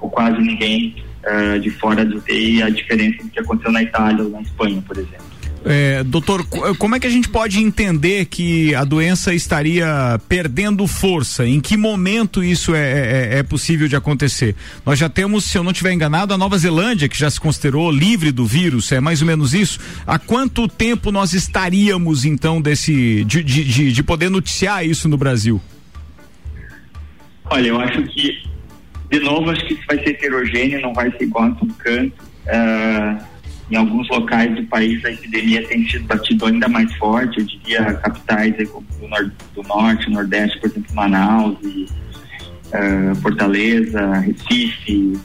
ou quase ninguém uh, de fora da UTI, a diferença do que aconteceu na Itália ou na Espanha, por exemplo. É, doutor, como é que a gente pode entender que a doença estaria perdendo força? Em que momento isso é, é, é, é possível de acontecer? Nós já temos, se eu não estiver enganado, a Nova Zelândia, que já se considerou livre do vírus, é mais ou menos isso. Há quanto tempo nós estaríamos, então, desse de, de, de, de poder noticiar isso no Brasil? Olha, eu acho que, de novo, acho que isso vai ser heterogêneo, não vai ser igual a todo canto. Uh em alguns locais do país a epidemia tem sido batido ainda mais forte, eu diria capitais do, nor do norte, nordeste, por exemplo, Manaus e uh, Fortaleza, Recife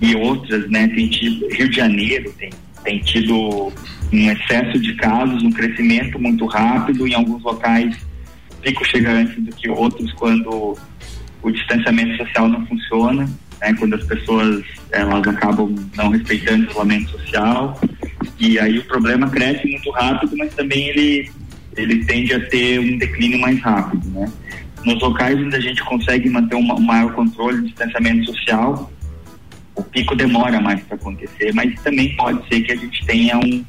e outras, né? Tem tido, Rio de Janeiro tem, tem tido um excesso de casos, um crescimento muito rápido, em alguns locais pico chega antes do que outros quando o distanciamento social não funciona né, quando as pessoas elas acabam não respeitando o isolamento social e aí o problema cresce muito rápido, mas também ele ele tende a ter um declínio mais rápido, né? Nos locais onde a gente consegue manter um, maior controle do distanciamento social, o pico demora mais para acontecer, mas também pode ser que a gente tenha um,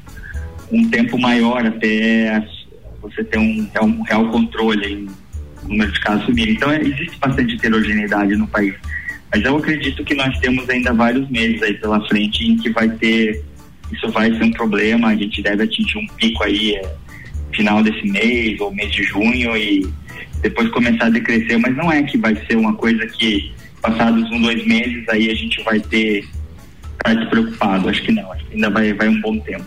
um tempo maior até você ter um, um real controle em número de casos subir. Então é, existe bastante heterogeneidade no país. Mas eu acredito que nós temos ainda vários meses aí pela frente em que vai ter, isso vai ser um problema, a gente deve atingir um pico aí é, final desse mês ou mês de junho e depois começar a decrescer, mas não é que vai ser uma coisa que passados um, dois meses aí a gente vai ter estar despreocupado, acho que não, acho que ainda vai, vai um bom tempo.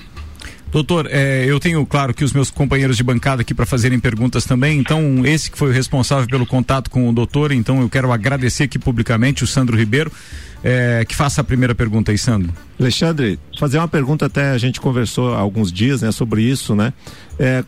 Doutor, é, eu tenho, claro, que os meus companheiros de bancada aqui para fazerem perguntas também. Então, esse que foi o responsável pelo contato com o doutor, então eu quero agradecer aqui publicamente o Sandro Ribeiro. É, que faça a primeira pergunta aí, Sandro. Alexandre, fazer uma pergunta até a gente conversou há alguns dias, né, sobre isso, né? É,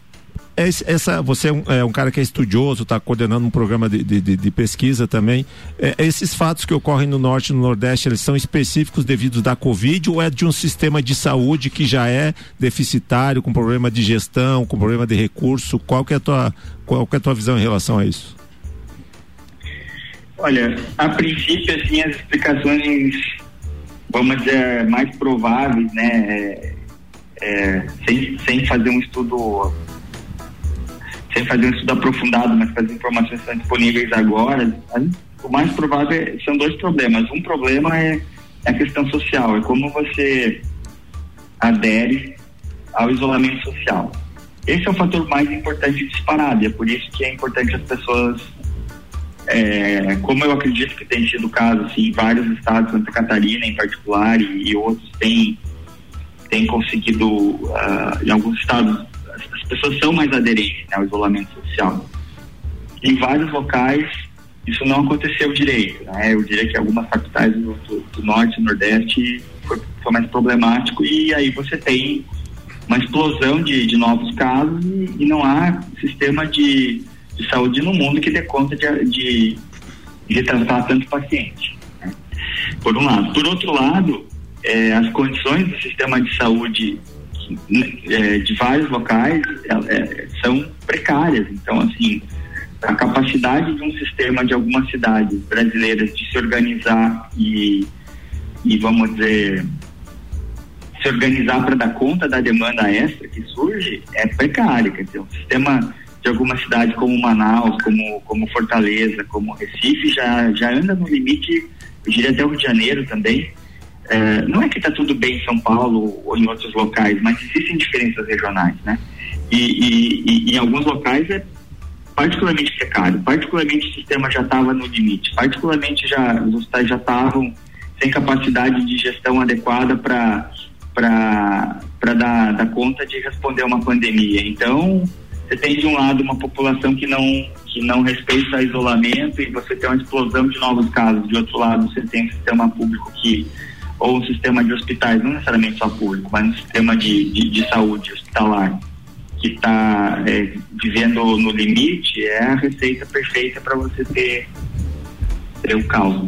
essa, você é um, é um, cara que é estudioso, está coordenando um programa de, de, de pesquisa também. É, esses fatos que ocorrem no norte e no nordeste, eles são específicos devido da Covid ou é de um sistema de saúde que já é deficitário, com problema de gestão, com problema de recurso? Qual que é a tua, qual que é a tua visão em relação a isso? Olha, a princípio, assim, as explicações, vamos dizer, mais prováveis, né, é, é, sem, sem fazer um estudo sem fazer um estudo aprofundado, mas as informações estão disponíveis agora, o mais provável é, são dois problemas. Um problema é, é a questão social, é como você adere ao isolamento social. Esse é o fator mais importante disparado, é por isso que é importante as pessoas, é, como eu acredito que tem sido o caso assim, vários estados, Santa Catarina em particular, e, e outros têm, têm conseguido, uh, em alguns estados, as pessoas são mais aderentes né, ao isolamento social. Em vários locais, isso não aconteceu direito. Né? Eu diria que algumas capitais do, do, norte e nordeste foi, foi, mais problemático e aí você tem uma explosão de, de novos casos e, e, não há sistema de, de, saúde no mundo que dê conta de, de, de tratar tanto paciente. Né? Por um lado. Por outro lado, é, as condições do sistema de saúde é, de vários locais é, é, são precárias. Então, assim, a capacidade de um sistema de algumas cidades brasileiras de se organizar e, e vamos dizer, se organizar para dar conta da demanda extra que surge é precária. Quer dizer, o sistema de algumas cidades como Manaus, como, como Fortaleza, como Recife, já, já anda no limite, eu diria até o Rio de Janeiro também. É, não é que está tudo bem em São Paulo ou em outros locais, mas existem diferenças regionais, né? E, e, e em alguns locais é particularmente precário, particularmente o sistema já estava no limite, particularmente já os hospitais já estavam sem capacidade de gestão adequada para para dar, dar conta de responder a uma pandemia. Então, você tem de um lado uma população que não que não respeita isolamento e você tem uma explosão de novos casos. De outro lado, você tem um sistema público que ou um sistema de hospitais, não necessariamente só público, mas um sistema de, de, de saúde hospitalar que está é, vivendo no limite é a receita perfeita para você ter, ter o caos.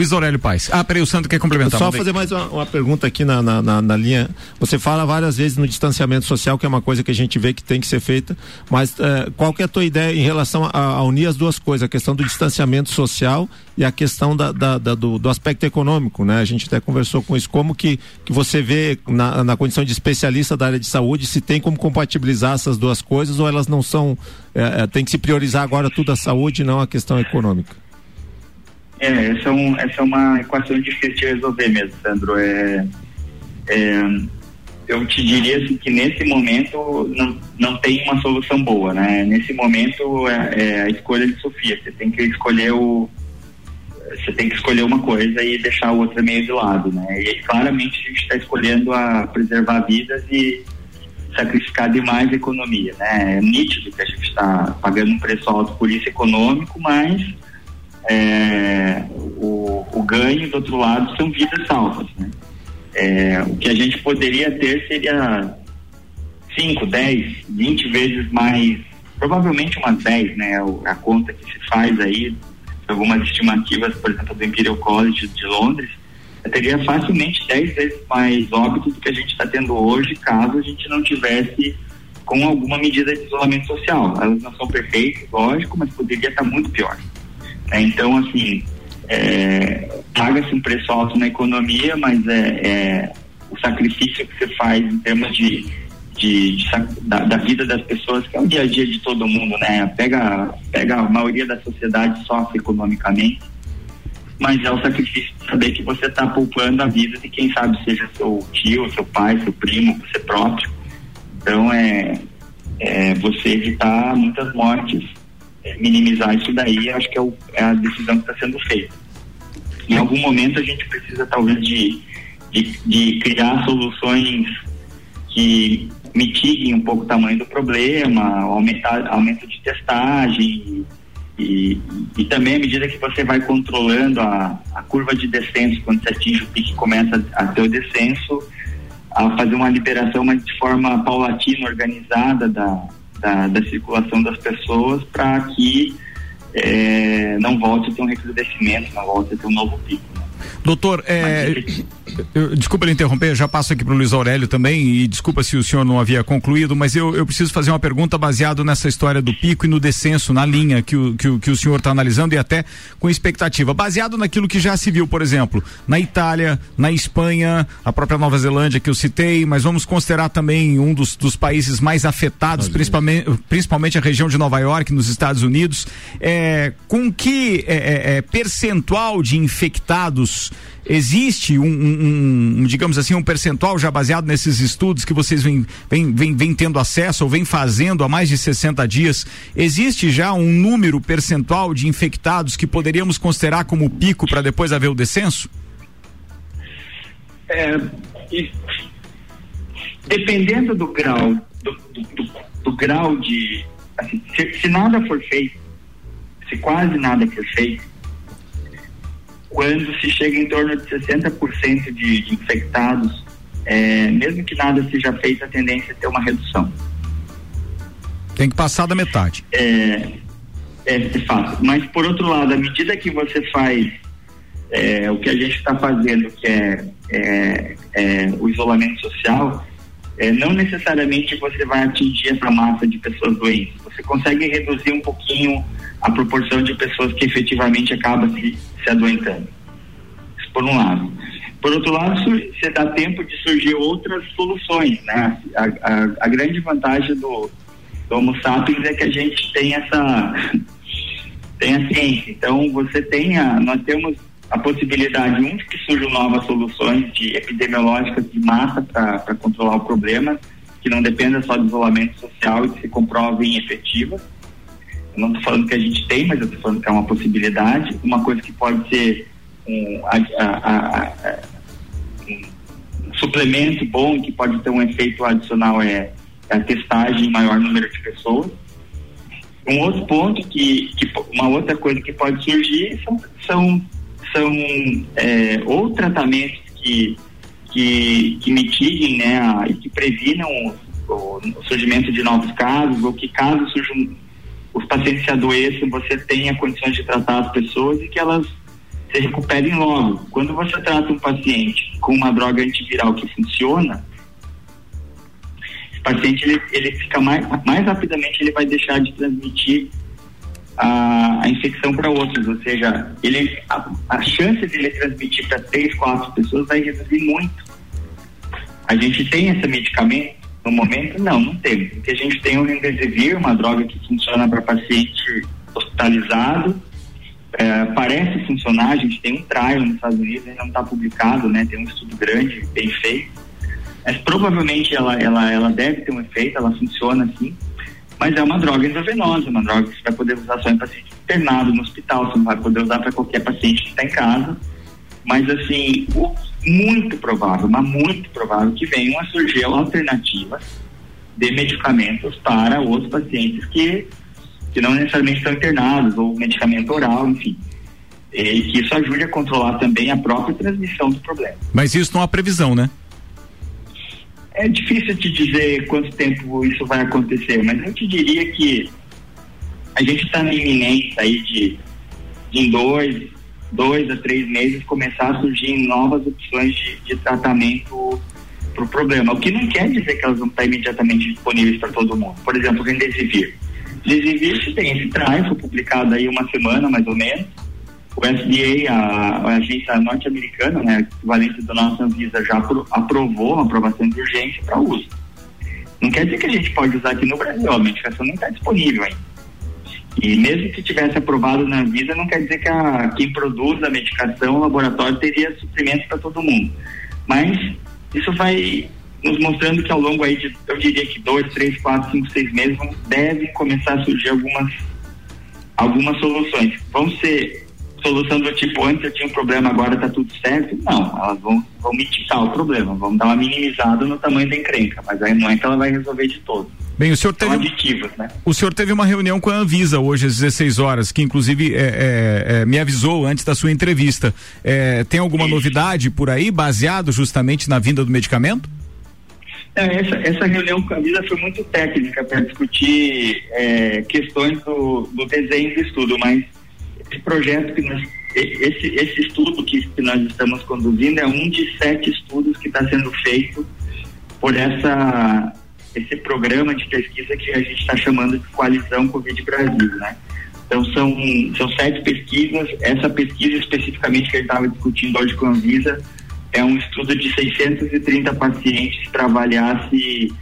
Luiz Aurélio Paz. Ah, peraí, o Santo quer complementar. Só fazer mais uma, uma pergunta aqui na, na, na, na, linha. Você fala várias vezes no distanciamento social, que é uma coisa que a gente vê que tem que ser feita, mas uh, qual que é a tua ideia em relação a, a, unir as duas coisas, a questão do distanciamento social e a questão da, da, da do, do, aspecto econômico, né? A gente até conversou com isso, como que, que você vê na, na condição de especialista da área de saúde, se tem como compatibilizar essas duas coisas ou elas não são, é, é, tem que se priorizar agora tudo a saúde e não a questão econômica? É, essa é, um, essa é uma equação difícil de resolver mesmo, Sandro. É, é, eu te diria assim, que nesse momento não, não tem uma solução boa, né? Nesse momento é, é, a escolha de Sofia. Você tem que escolher o você tem que escolher uma coisa e deixar a outra meio de lado, né? E claramente a gente está escolhendo a preservar vidas e sacrificar demais a economia, né? É nítido que a gente está pagando um preço alto por isso econômico, mas é, o, o, ganho do outro lado são vidas salvas. Né? É, o que a gente poderia ter seria 5, 10, 20 vezes mais, provavelmente umas 10, né? A conta que se faz aí, algumas estimativas, por exemplo, do Imperial College de Londres, teria facilmente 10 vezes mais óbitos do que a gente está tendo hoje, caso a gente não tivesse com alguma medida de isolamento social. Elas não são perfeitas, lógico, mas poderia estar muito pior. É, então, assim, é, paga-se um preço alto na economia, mas é, é, o sacrifício que você faz em termos de, de, de da, da, vida das pessoas, que é o dia a dia de todo mundo, né? Pega, pega a maioria da sociedade sofre economicamente, mas é o sacrifício de saber que você está poupando a vida de quem sabe seja seu tio, seu pai, seu primo, você próprio. Então é, é você evitar muitas mortes minimizar isso daí, acho que é, o, é a decisão que está sendo feita. Em algum momento a gente precisa talvez de, de, de, criar soluções que mitiguem um pouco o tamanho do problema, aumentar aumento de testagem e, e também à medida que você vai controlando a, a curva de descenso, quando você atinge o pique começa a ter o descenso, a fazer uma liberação mas de forma paulatina, organizada da, da, da circulação das pessoas para que é, não volte a ter um recrudescimento, não volte a ter um novo pico. Doutor, é, eu, desculpa lhe interromper, já passo aqui para o Luiz Aurélio também, e desculpa se o senhor não havia concluído, mas eu, eu preciso fazer uma pergunta baseado nessa história do pico e no descenso, na linha que o, que o, que o senhor está analisando e até com expectativa. Baseado naquilo que já se viu, por exemplo, na Itália, na Espanha, a própria Nova Zelândia que eu citei, mas vamos considerar também um dos, dos países mais afetados, principalmente, principalmente a região de Nova York, nos Estados Unidos. É, com que é, é, é percentual de infectados existe um, um, um, digamos assim, um percentual já baseado nesses estudos que vocês vêm, vêm, vêm, vêm tendo acesso ou vêm fazendo há mais de 60 dias? Existe já um número percentual de infectados que poderíamos considerar como pico para depois haver o descenso? É, e, dependendo do grau, do, do, do, do grau de. Assim, se, se nada for feito, se quase nada for feito, quando se chega em torno de 60% de, de infectados, é, mesmo que nada seja feito, a tendência é ter uma redução. Tem que passar da metade. É, é, fato. Mas, por outro lado, à medida que você faz é, o que a gente está fazendo, que é, é, é, o isolamento social, é, não necessariamente você vai atingir essa massa de pessoas doentes. Você consegue reduzir um pouquinho a proporção de pessoas que efetivamente acabam se, se adoentando. Isso por um lado. Por outro lado, você dá tempo de surgir outras soluções, né? A, a, a grande vantagem do, do Homo sapiens é que a gente tem essa tem a ciência. Então você tem a, nós temos a possibilidade um de que surjam novas soluções de epidemiológicas de massa para controlar o problema, que não dependa só do isolamento social e que se comprovem efetivas. Eu não estou falando que a gente tem, mas eu estou falando que é uma possibilidade. Uma coisa que pode ser um, a, a, a, um suplemento bom que pode ter um efeito adicional é a testagem em maior número de pessoas. Um outro ponto que, que uma outra coisa que pode surgir são, são, são é, ou tratamentos que, que, que mitiguem né, e que previnam o, o, surgimento de novos casos, ou que caso surjam os pacientes se adoeçam, você tenha condições de tratar as pessoas e que elas se recuperem logo. Quando você trata um paciente com uma droga antiviral que funciona, paciente ele, ele fica mais, mais rapidamente ele vai deixar de transmitir a, a infecção para outros, ou seja, ele a, a chance de ele transmitir para três, quatro pessoas vai reduzir muito. A gente tem esse medicamento no momento? Não, não tem. O que a gente tem o Remdesivir, uma droga que funciona para paciente hospitalizado. É, parece funcionar, a gente tem um trial nos Estados Unidos, ainda não está publicado, né? Tem um estudo grande, bem feito mas provavelmente ela, ela, ela deve ter um efeito, ela funciona assim, mas é uma droga endovenosa, uma droga que você vai poder usar só em paciente internado no hospital, você não vai poder usar para qualquer paciente que está em casa. Mas assim, o, muito provável, mas muito provável que venham a surgir alternativas de medicamentos para outros pacientes que, que não necessariamente estão internados, ou medicamento oral, enfim. E que isso ajude a controlar também a própria transmissão do problema. Mas isso não há previsão, né? É difícil te dizer quanto tempo isso vai acontecer, mas eu te diria que a gente está na iminência aí de, de em dois, dois a três meses começar a surgir novas opções de, de tratamento para o problema. O que não quer dizer que elas vão estar imediatamente disponíveis para todo mundo. Por exemplo, o Remdesivir. Remdesivir tem esse trial, foi publicado aí uma semana mais ou menos o FDA, a, a agência norte-americana, né, equivalente da nossa Anvisa, já apro, aprovou uma aprovação de urgência para uso. Não quer dizer que a gente pode usar aqui no Brasil, a medicação não está disponível ainda. E mesmo que tivesse aprovado na Anvisa, não quer dizer que a, quem produz a medicação, o laboratório, teria suprimentos para todo mundo. Mas isso vai nos mostrando que ao longo aí de, eu diria que dois, três, quatro, cinco, seis meses, devem começar a surgir algumas, algumas soluções. Vão ser solução do tipo, antes eu tinha um problema, agora está tudo certo. Não, elas vão, vão mitigar o problema, vão dar uma minimizada no tamanho da encrenca, mas aí não é que ela vai resolver de todo. Bem, o senhor teve. aditivos, né? O senhor teve uma reunião com a Anvisa hoje às 16 horas, que inclusive é, é, é, me avisou antes da sua entrevista. É, tem alguma Isso. novidade por aí, baseado justamente na vinda do medicamento? É, essa, essa reunião com a Anvisa foi muito técnica para discutir é, questões do, do desenho do estudo, mas esse projeto que nós, esse, esse estudo que, que nós estamos conduzindo é um de sete estudos que está sendo feito por essa esse programa de pesquisa que a gente está chamando de Coalizão Covid Brasil, né? Então são, são sete pesquisas. Essa pesquisa especificamente que a gente estava discutindo hoje com a Anvisa é um estudo de 630 pacientes para avaliar se,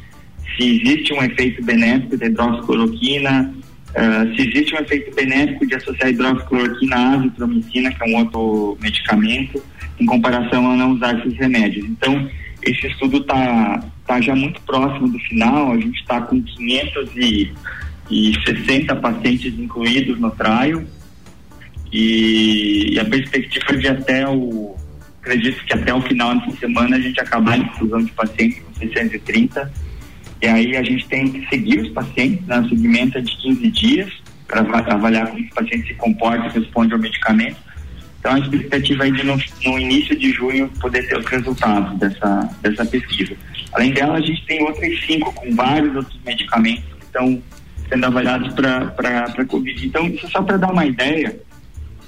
se existe um efeito benéfico da hidroxicloroquina, Uh, se existe um efeito benéfico de associar hidroxicloroquina à azitromicina, que é um outro medicamento, em comparação a não usar esses remédios. Então, esse estudo está tá já muito próximo do final, a gente está com 560 pacientes incluídos no trial e, e, a perspectiva de até o, acredito que até o final dessa semana a gente acabar a inclusão de pacientes com 630 e aí a gente tem que seguir os pacientes, né? O segmento é de 15 dias para avaliar como o paciente se comporta e responde ao medicamento. Então a expectativa é de no, no, início de junho poder ter os resultados dessa, dessa pesquisa. Além dela, a gente tem outras cinco com vários outros medicamentos que estão sendo avaliados para Covid. Então, isso é só para dar uma ideia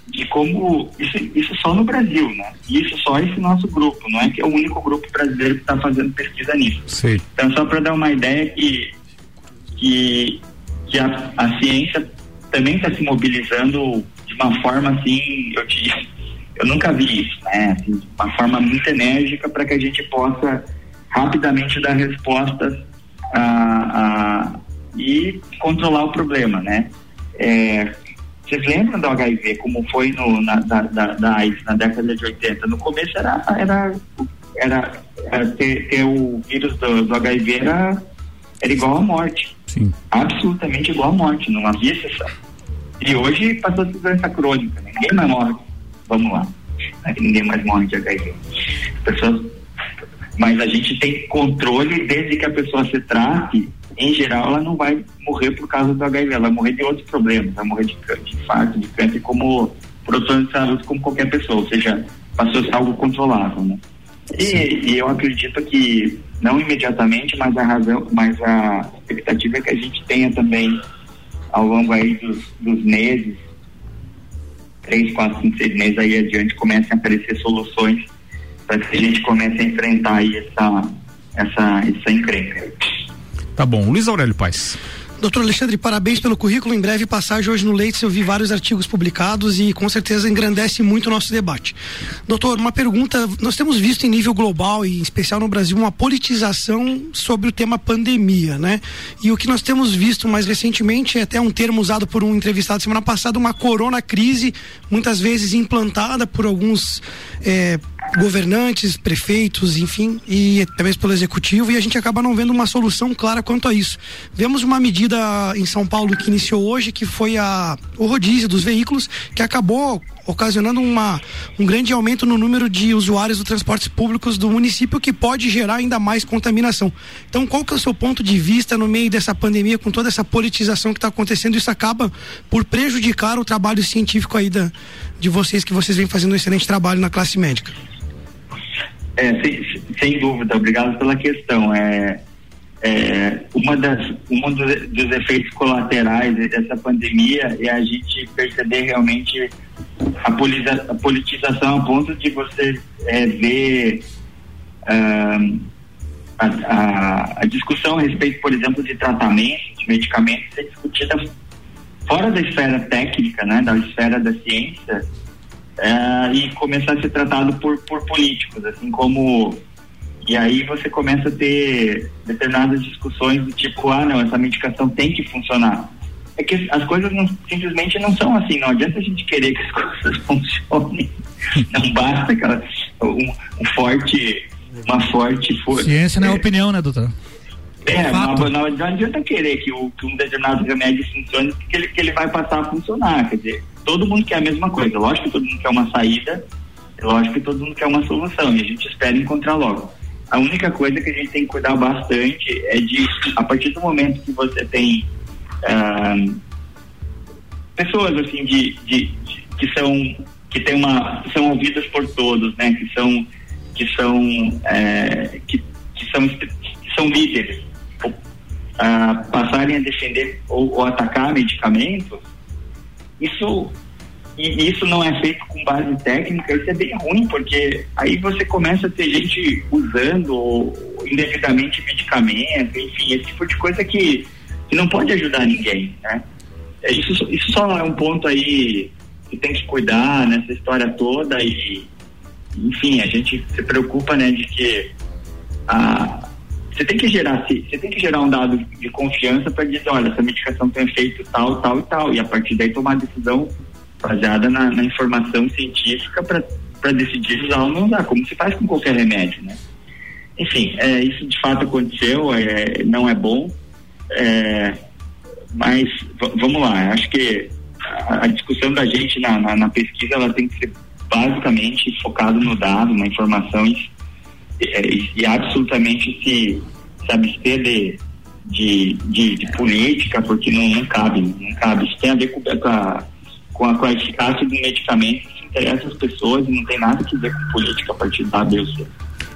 de como isso, isso só no Brasil, né? Isso só esse nosso grupo, não é que é o único grupo brasileiro que está fazendo pesquisa nisso. Sim. Então, só para dar uma ideia que, que, que a, a ciência também está se mobilizando de uma forma assim, eu te eu nunca vi isso, né? Assim, de uma forma muito enérgica para que a gente possa rapidamente dar respostas a, a, e controlar o problema, né? É, vocês lembram do HIV, como foi no, na, da, da, da AIDS na década de 80? No começo era, era, era, era ter, ter, o vírus do, do HIV era, era igual à morte. Sim. Absolutamente igual à morte, não havia exceção. E hoje passou a ser doença crônica, né? ninguém mais morre. Vamos lá. Ninguém mais morre de HIV. As pessoas. Mas a gente tem controle desde que a pessoa se trate, em geral, ela não vai morrer por causa do HIV, ela vai morrer de outros problemas, vai morrer de, de infarto, de câncer, como produção de saúde, como qualquer pessoa, ou seja, passou a ser algo controlável, né? E, e, eu acredito que não imediatamente, mas a razão, mas a expectativa é que a gente tenha também ao longo aí dos, dos meses, três, quatro, cinco, seis meses aí adiante, comecem a aparecer soluções para que a gente comece a enfrentar aí essa, essa, essa encrenca. Tá bom. Luiz Aurélio Paz. Doutor Alexandre, parabéns pelo currículo. Em breve passagem hoje no Leite, eu vi vários artigos publicados e com certeza engrandece muito o nosso debate. Doutor, uma pergunta: nós temos visto em nível global e em especial no Brasil uma politização sobre o tema pandemia, né? E o que nós temos visto mais recentemente é até um termo usado por um entrevistado semana passada, uma corona crise, muitas vezes implantada por alguns é, governantes, prefeitos, enfim, e também pelo executivo, e a gente acaba não vendo uma solução clara quanto a isso. Vemos uma medida em São Paulo que iniciou hoje, que foi a, o rodízio dos veículos, que acabou ocasionando uma, um grande aumento no número de usuários dos transportes públicos do município, que pode gerar ainda mais contaminação. Então, qual que é o seu ponto de vista no meio dessa pandemia, com toda essa politização que está acontecendo? Isso acaba por prejudicar o trabalho científico aí da, de vocês, que vocês vêm fazendo um excelente trabalho na classe médica. É, sem, sem, dúvida, obrigado pela questão. É, é, uma das, um dos, dos, efeitos colaterais dessa pandemia é a gente perceber realmente a, politiza, a politização a ponto de você é, ver uh, a, a, a, discussão a respeito, por exemplo, de tratamento, de medicamentos ser discutida fora da esfera técnica, né, da esfera da ciência, é, e começar a ser tratado por, por políticos, assim como e aí você começa a ter determinadas discussões do tipo, ah, não, essa medicação tem que funcionar. É que as coisas não, simplesmente não são assim, não adianta a gente querer que as coisas funcionem. Não basta aquela, um, um forte, uma forte força. Ciência não é, é opinião, né, doutor? É, não, não, não, adianta querer que, o, que um determinado remédio funcione, porque ele, que ele vai passar a funcionar. Quer dizer, todo mundo quer a mesma coisa. Lógico que todo mundo quer uma saída, lógico que todo mundo quer uma solução, e a gente espera encontrar logo. A única coisa que a gente tem que cuidar bastante é de, a partir do momento que você tem ah, pessoas assim de, de, de, que são que tem uma são ouvidas por todos, né? Que são que são é, que, que são que são líderes uh, passarem a defender ou, ou, atacar medicamentos, isso e isso não é feito com base técnica, isso é bem ruim, porque aí você começa a ter gente usando indevidamente medicamento, enfim, esse tipo de coisa que, que não pode ajudar ninguém, né? É, isso, isso só é um ponto aí que tem que cuidar nessa história toda e, enfim, a gente se preocupa, né, de que a, você tem que gerar, você tem que gerar um dado de confiança para dizer, olha, essa medicação tem efeito tal, tal e tal, e a partir daí tomar decisão baseada na, na informação científica para decidir usar ou não usar, como se faz com qualquer remédio, né? Enfim, é, isso de fato aconteceu, é, não é bom, é, mas vamos lá, acho que a, a discussão da gente na, na, na, pesquisa ela tem que ser basicamente focada no dado, na informação e, e, e absolutamente se, se abster de, de, de, de política, porque não, não cabe, não cabe. Isso tem a ver com, com a com a, com a eficácia do medicamento, isso interessa as pessoas e não tem nada que ver com política partidária. Eu sei.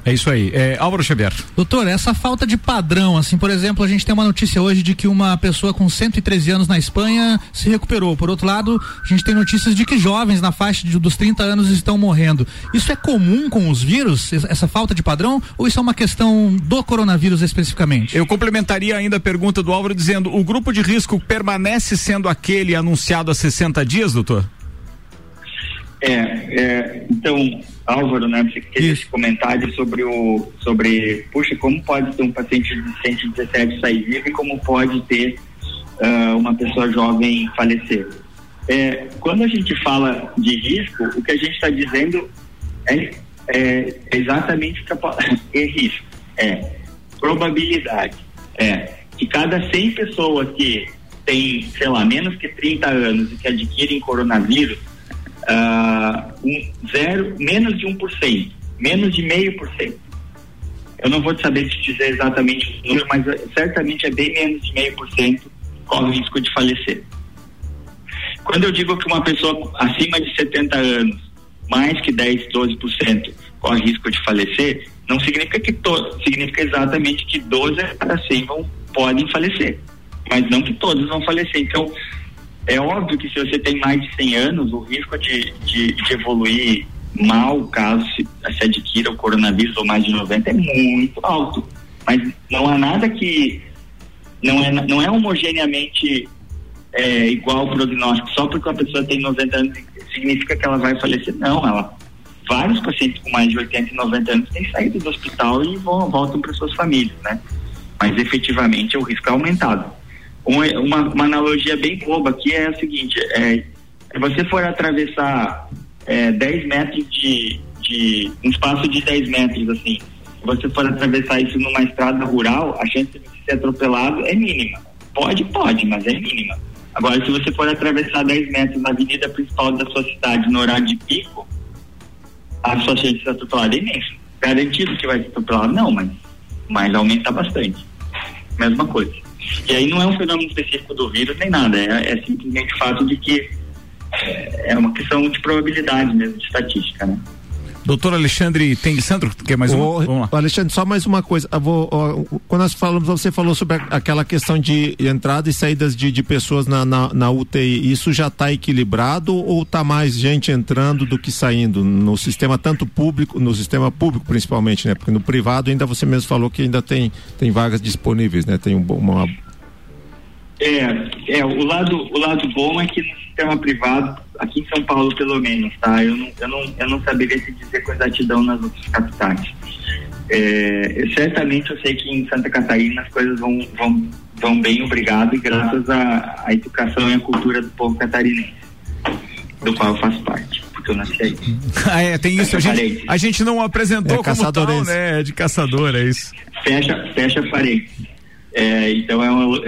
É isso aí. É, Álvaro Xavier. Doutor, essa falta de padrão, assim, por exemplo, a gente tem uma notícia hoje de que uma pessoa com 113 anos na Espanha se recuperou. Por outro lado, a gente tem notícias de que jovens na faixa de, dos 30 anos estão morrendo. Isso é comum com os vírus, essa falta de padrão, ou isso é uma questão do coronavírus especificamente? Eu complementaria ainda a pergunta do Álvaro dizendo: o grupo de risco permanece sendo aquele anunciado há 60 dias, doutor? É, é então, Álvaro, né, você fez esse comentário sobre o, sobre, puxa, como pode ter um paciente de 117 sair vivo e como pode ter uh, uma pessoa jovem falecer. É, quando a gente fala de risco, o que a gente está dizendo é, é exatamente o que é risco, é probabilidade, é que cada 100 pessoas que têm, sei lá, menos que 30 anos e que adquirem coronavírus, uh, um zero, menos de 1%, menos de meio por cento. Eu não vou saber te dizer exatamente o número, mas eh, certamente é bem menos de meio por cento corre o risco de falecer. Quando eu digo que uma pessoa acima de 70 anos, mais que 10, 12% corre risco de falecer, não significa que todos, significa exatamente que 12 a cada 100 vão, podem falecer, mas não que todos vão falecer. Então, é óbvio que se você tem mais de 100 anos, o risco de, de, de evoluir mal, caso se, se, adquira o coronavírus ou mais de 90, é muito alto. Mas não há nada que. Não é, não é homogeneamente é, igual o prognóstico. Só porque a pessoa tem 90 anos significa que ela vai falecer. Não, ela. Vários pacientes com mais de 80 e 90 anos têm saído do hospital e vão, voltam para suas famílias, né? Mas efetivamente o risco é aumentado uma, uma, uma, analogia bem boba aqui é a seguinte, é, se você for atravessar é, 10 metros de, de, um espaço de 10 metros, assim, se você for atravessar isso numa estrada rural, a chance de ser atropelado é mínima. Pode, pode, mas é mínima. Agora, se você for atravessar 10 metros na avenida principal da sua cidade no horário de pico, a sua chance de ser atropelado é imensa. Garantido que vai ser atropelado? Não, mas, mas aumenta bastante. Mesma coisa. E aí não é um fenômeno específico do vírus nem nada, é, é simplesmente o fato de que é, é uma questão de probabilidade mesmo, de estatística, né? Doutor Alexandre tem Sandro, quer mais um? Vamos lá. Alexandre, só mais uma coisa. Vou, ó, quando nós falamos, você falou sobre aquela questão de entrada e saídas de, de pessoas na, na, na, UTI. Isso já está equilibrado ou está mais gente entrando do que saindo no sistema tanto público, no sistema público principalmente, né? Porque no privado ainda você mesmo falou que ainda tem, tem vagas disponíveis, né? Tem um, uma é, é o lado o lado bom é que no sistema privado aqui em São Paulo pelo menos, tá? Eu não, eu não, eu não saberia se dizer com exatidão nas outras capitais. É, certamente eu sei que em Santa Catarina as coisas vão, vão, vão bem, obrigado, e graças à, à educação e à cultura do povo catarinense, do qual eu faço parte porque eu nasci aí. ah, é, tem isso. A gente, a gente não apresentou é, como tal, né? É de caçador, é isso. Fecha, fecha a parede. É, então é uma.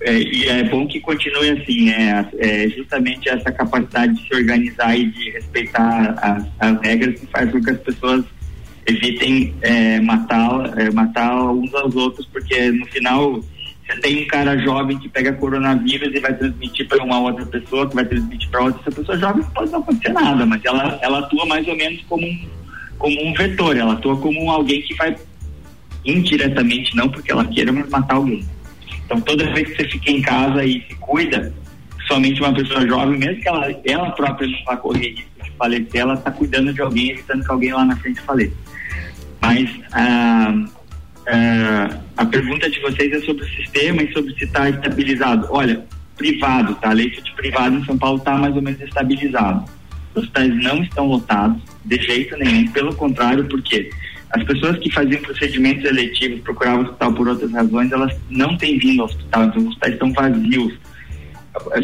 É, é, e é bom que continue assim, né? É justamente essa capacidade de se organizar e de respeitar as, as regras que faz com que as pessoas evitem é, matar, é, matar uns aos outros, porque no final você tem um cara jovem que pega coronavírus e vai transmitir para uma outra pessoa, que vai transmitir para outra. Essa pessoa jovem pode não acontecer nada, mas ela, ela atua mais ou menos como um, como um vetor, ela atua como alguém que vai indiretamente, não porque ela queira, mas matar alguém. Então, toda vez que você fica em casa e se cuida, somente uma pessoa jovem, mesmo que ela, ela própria vá correr risco de falecer, ela está cuidando de alguém, evitando que alguém lá na frente faleça. Mas ah, ah, a pergunta de vocês é sobre o sistema e sobre se está estabilizado. Olha, privado, tá? Leite de privado em São Paulo está mais ou menos estabilizado. Os hospitais não estão lotados, de jeito nenhum, pelo contrário, porque as pessoas que faziam procedimentos eletivos, procuravam o hospital por outras razões, elas não têm vindo ao hospital, então os hospitais estão vazios.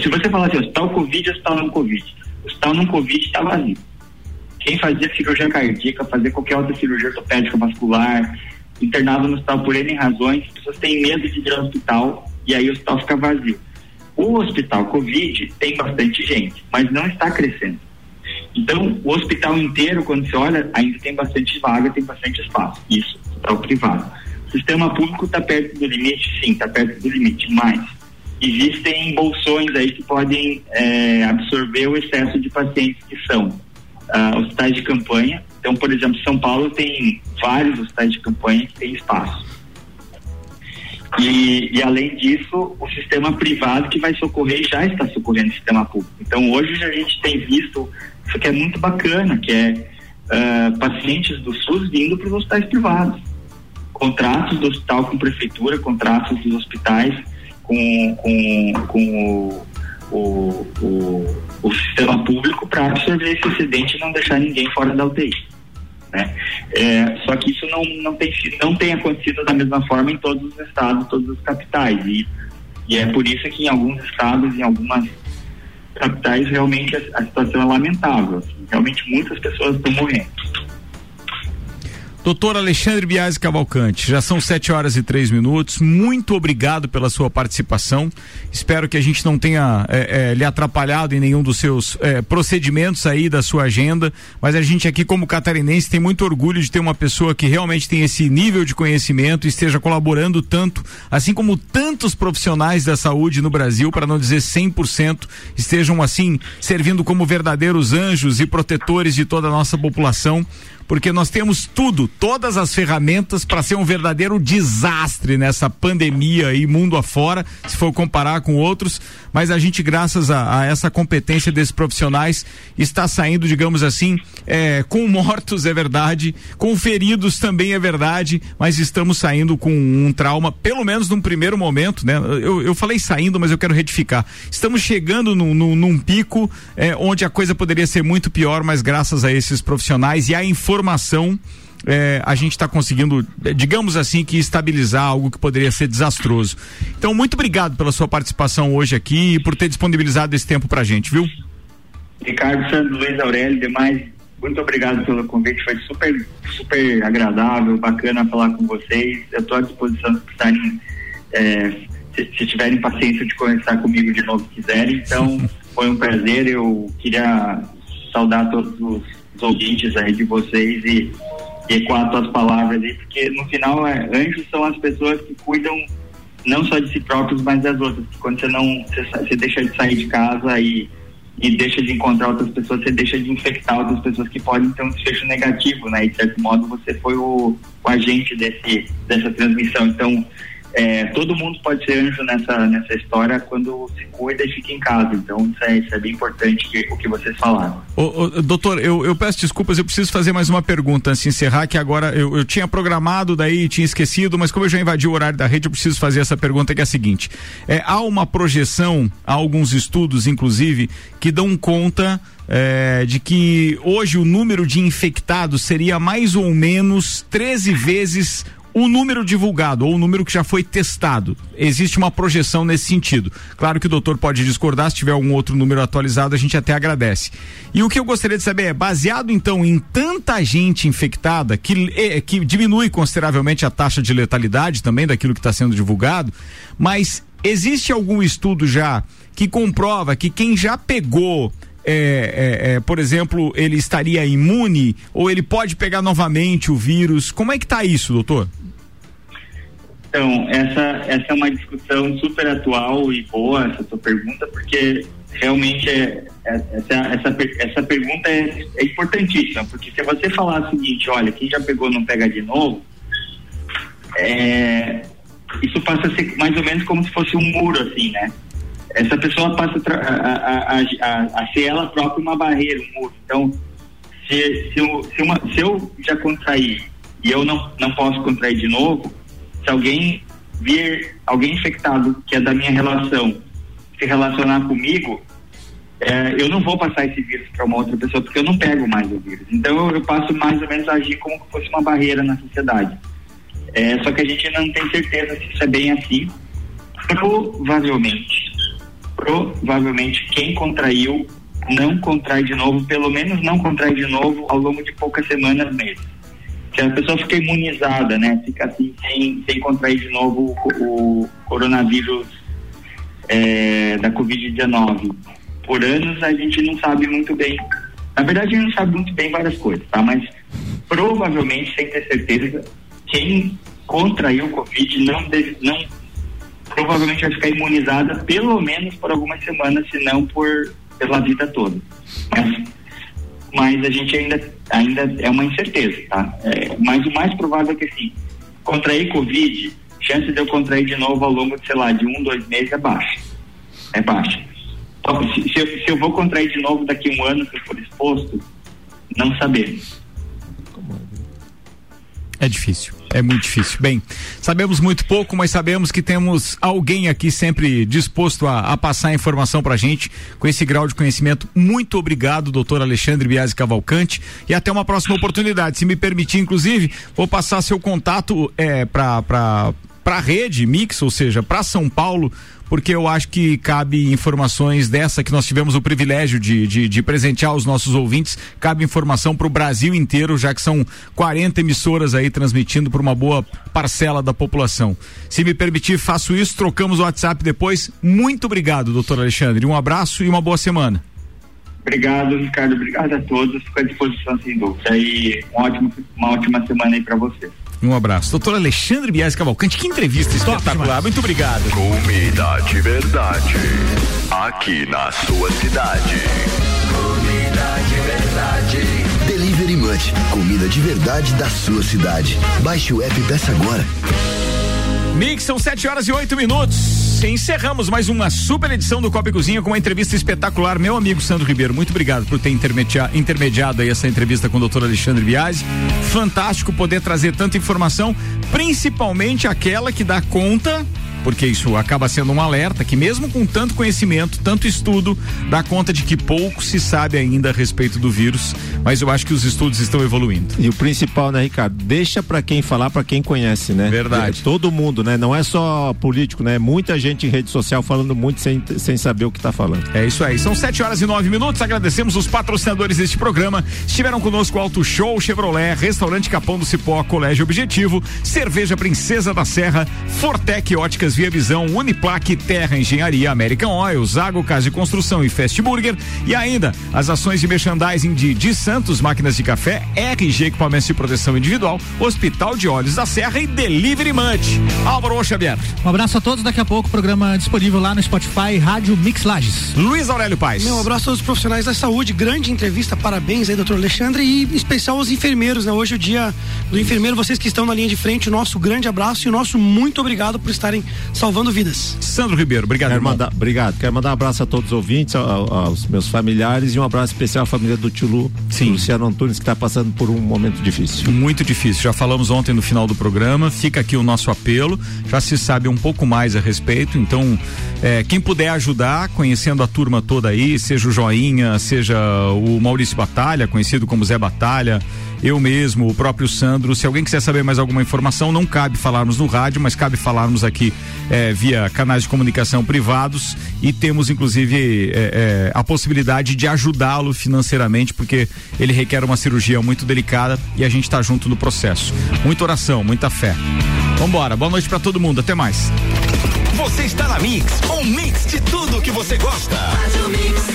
Se você falar assim, hospital Covid, hospital não Covid, hospital não Covid está vazio. Quem fazia cirurgia cardíaca, fazia qualquer outra cirurgia ortopédica, vascular, internava no hospital por N razões, as pessoas têm medo de ir ao hospital e aí o hospital fica vazio. O hospital Covid tem bastante gente, mas não está crescendo. Então, o hospital inteiro, quando você olha, ainda tem bastante vaga, tem bastante espaço. Isso, hospital privado. O sistema público está perto do limite? Sim, está perto do limite, mas existem bolsões aí que podem é, absorver o excesso de pacientes que são uh, hospitais de campanha. Então, por exemplo, São Paulo tem vários hospitais de campanha que tem espaço. E, e, além disso, o sistema privado que vai socorrer já está socorrendo o sistema público. Então, hoje a gente tem visto isso que é muito bacana, que é uh, pacientes do SUS vindo para os hospitais privados. Contratos do hospital com prefeitura, contratos dos hospitais com, com, com o, o, o, o sistema público para absorver esse excedente e não deixar ninguém fora da UTI. Né? É, só que isso não, não, tem, não tem acontecido da mesma forma em todos os estados, todas as capitais. E, e é por isso que em alguns estados, em algumas capitais, realmente a, a situação é lamentável. Assim, realmente muitas pessoas estão morrendo. Doutor Alexandre Biasi Cavalcante, já são sete horas e três minutos. Muito obrigado pela sua participação. Espero que a gente não tenha é, é, lhe atrapalhado em nenhum dos seus é, procedimentos aí da sua agenda. Mas a gente aqui, como catarinense, tem muito orgulho de ter uma pessoa que realmente tem esse nível de conhecimento e esteja colaborando tanto, assim como tantos profissionais da saúde no Brasil, para não dizer 100%, estejam assim servindo como verdadeiros anjos e protetores de toda a nossa população porque nós temos tudo, todas as ferramentas para ser um verdadeiro desastre nessa pandemia e mundo afora, se for comparar com outros, mas a gente, graças a, a essa competência desses profissionais, está saindo, digamos assim, é, com mortos, é verdade, com feridos também é verdade, mas estamos saindo com um trauma, pelo menos num primeiro momento, né? Eu, eu falei saindo, mas eu quero retificar. Estamos chegando num, num, num pico é, onde a coisa poderia ser muito pior, mas graças a esses profissionais e informação informação é, a gente está conseguindo, é, digamos assim, que estabilizar algo que poderia ser desastroso. Então, muito obrigado pela sua participação hoje aqui e por ter disponibilizado esse tempo para a gente, viu? Ricardo Santos, Luiz Aurélio, demais, muito obrigado pelo convite, foi super, super agradável, bacana falar com vocês. Eu estou à disposição se precisarem, é, se, se, tiverem paciência de conversar comigo de novo, quiserem. Então, foi um prazer. Eu queria saudar todos os os ouvintes aí de vocês e, e ecoar as palavras aí, porque no final é, anjos são as pessoas que cuidam não só de si próprios, mas das outras. Quando você não, você, você deixa de sair de casa e, e deixa de encontrar outras pessoas, você deixa de infectar outras pessoas que podem ter um desfecho negativo, né? E de certo modo você foi o, o agente desse, dessa transmissão. Então, é, todo mundo pode ser anjo nessa, nessa história quando se cuida e fica em casa. Então, isso é, isso é bem importante que, o que vocês falaram. Ô, ô, doutor, eu, eu peço desculpas, eu preciso fazer mais uma pergunta antes de encerrar, que agora eu, eu tinha programado, daí tinha esquecido, mas como eu já invadi o horário da rede, eu preciso fazer essa pergunta que é a seguinte. É, há uma projeção, há alguns estudos, inclusive, que dão conta é, de que hoje o número de infectados seria mais ou menos 13 vezes o número divulgado ou o número que já foi testado. Existe uma projeção nesse sentido. Claro que o doutor pode discordar, se tiver algum outro número atualizado, a gente até agradece. E o que eu gostaria de saber é, baseado então em tanta gente infectada, que, é, que diminui consideravelmente a taxa de letalidade também daquilo que está sendo divulgado, mas existe algum estudo já que comprova que quem já pegou é, é, é, por exemplo, ele estaria imune ou ele pode pegar novamente o vírus? Como é que está isso, doutor? Então, essa, essa é uma discussão super atual e boa, essa tua pergunta, porque realmente é, é, essa, essa, essa pergunta é, é, importantíssima, porque se você falar o seguinte, olha, quem já pegou não pega de novo, é, isso passa a ser mais ou menos como se fosse um muro, assim, né? Essa pessoa passa a, a, a, a ser ela própria uma barreira, um muro. Então, se, se, eu, se, uma, se eu já contrair e eu não, não posso contrair de novo, se alguém vir alguém infectado que é da minha relação se relacionar comigo, é, eu não vou passar esse vírus para uma outra pessoa porque eu não pego mais o vírus. Então eu, eu passo mais ou menos a agir como se fosse uma barreira na sociedade. É, só que a gente não tem certeza se isso é bem assim. Provavelmente, provavelmente quem contraiu não contrai de novo, pelo menos não contrai de novo ao longo de poucas semanas mesmo que a pessoa fica imunizada, né? Fica assim sem, sem contrair de novo o, o coronavírus é, da Covid-19. Por anos a gente não sabe muito bem. Na verdade, a gente não sabe muito bem várias coisas, tá? Mas provavelmente, sem ter certeza, quem contraiu o Covid não, deve, não provavelmente vai ficar imunizada pelo menos por algumas semanas, se não por pela vida toda. Mas, mas a gente ainda, ainda é uma incerteza, tá? É, mas o mais provável é que assim, contrair Covid, chance de eu contrair de novo ao longo de, sei lá, de um, dois meses é baixa. É baixa. Então, se, se, eu, se eu vou contrair de novo daqui a um ano, se eu for exposto, não sabemos. É difícil, é muito difícil. Bem, sabemos muito pouco, mas sabemos que temos alguém aqui sempre disposto a, a passar informação pra gente com esse grau de conhecimento. Muito obrigado, doutor Alexandre Biasi Cavalcante, e até uma próxima oportunidade. Se me permitir, inclusive, vou passar seu contato é, para para a rede Mix, ou seja, para São Paulo, porque eu acho que cabe informações dessa que nós tivemos o privilégio de, de, de presentear os nossos ouvintes, cabe informação para o Brasil inteiro, já que são 40 emissoras aí transmitindo para uma boa parcela da população. Se me permitir, faço isso, trocamos o WhatsApp depois. Muito obrigado, doutor Alexandre. Um abraço e uma boa semana. Obrigado, Ricardo. Obrigado a todos. Fico à disposição sem dúvida. E uma ótima, uma ótima semana aí para Um abraço. Doutor Alexandre Bias Cavalcante, que entrevista espetacular. Muito obrigado. Comida de verdade. Aqui na sua cidade. Comida de verdade. Delivery Munch. Comida de verdade da sua cidade. Baixe o app e peça agora. Mix, são 7 horas e 8 minutos. Encerramos mais uma super edição do Copa e Cozinha com uma entrevista espetacular. Meu amigo Sandro Ribeiro, muito obrigado por ter intermediado, aí essa entrevista com o doutor Alexandre Biasi. Fantástico poder trazer tanta informação, principalmente aquela que dá conta porque isso acaba sendo um alerta que mesmo com tanto conhecimento, tanto estudo, dá conta de que pouco se sabe ainda a respeito do vírus, mas eu acho que os estudos estão evoluindo. E o principal, né, Ricardo, deixa para quem falar, para quem conhece, né? Verdade. É, todo mundo, né? Não é só político, né? Muita gente em rede social falando muito sem, sem saber o que tá falando. É isso aí. São 7 horas e 9 minutos. Agradecemos os patrocinadores deste programa. Estiveram conosco Auto Show, Chevrolet, Restaurante Capão do Cipó, Colégio Objetivo, Cerveja Princesa da Serra, Fortec Óticas Via Visão, Uniplaque, Terra Engenharia, American Oil, Zago Casa de Construção e Fast Burger. E ainda as ações de merchandising de De Santos Máquinas de Café, RG Equipamentos de Proteção Individual, Hospital de Olhos da Serra e Delivery Munch. Álvaro Xavier. Um abraço a todos. Daqui a pouco, programa disponível lá no Spotify, Rádio Mix Lages. Luiz Aurélio Paz. Meu abraço a todos os profissionais da saúde. Grande entrevista. Parabéns aí, doutor Alexandre. E em especial aos enfermeiros, né? Hoje é o dia do enfermeiro. Vocês que estão na linha de frente, o nosso grande abraço e o nosso muito obrigado por estarem salvando vidas. Sandro Ribeiro, obrigado. Quero mandar, obrigado. Quero mandar um abraço a todos os ouvintes, ao- aos meus familiares e um abraço especial à família do tio Lu, Sim. Luciano Antunes, que está passando por um momento difícil. Muito difícil. Já falamos ontem no final do programa. Fica aqui o nosso apelo. Já se sabe um pouco mais a respeito. Então, é, quem puder ajudar, conhecendo a turma toda aí, seja o Joinha, seja o Maurício Batalha, conhecido como Zé Batalha, eu mesmo, o próprio Sandro. Se alguém quiser saber mais alguma informação, não cabe falarmos no rádio, mas cabe falarmos aqui é, via canais de comunicação privados e temos inclusive é, é, a possibilidade de ajudá-lo financeiramente, porque ele requer uma cirurgia muito delicada e a gente está junto no processo. Muita oração, muita fé. Vambora, boa noite para todo mundo, até mais. Você está na Mix, um mix de tudo que você gosta. Faz o mix.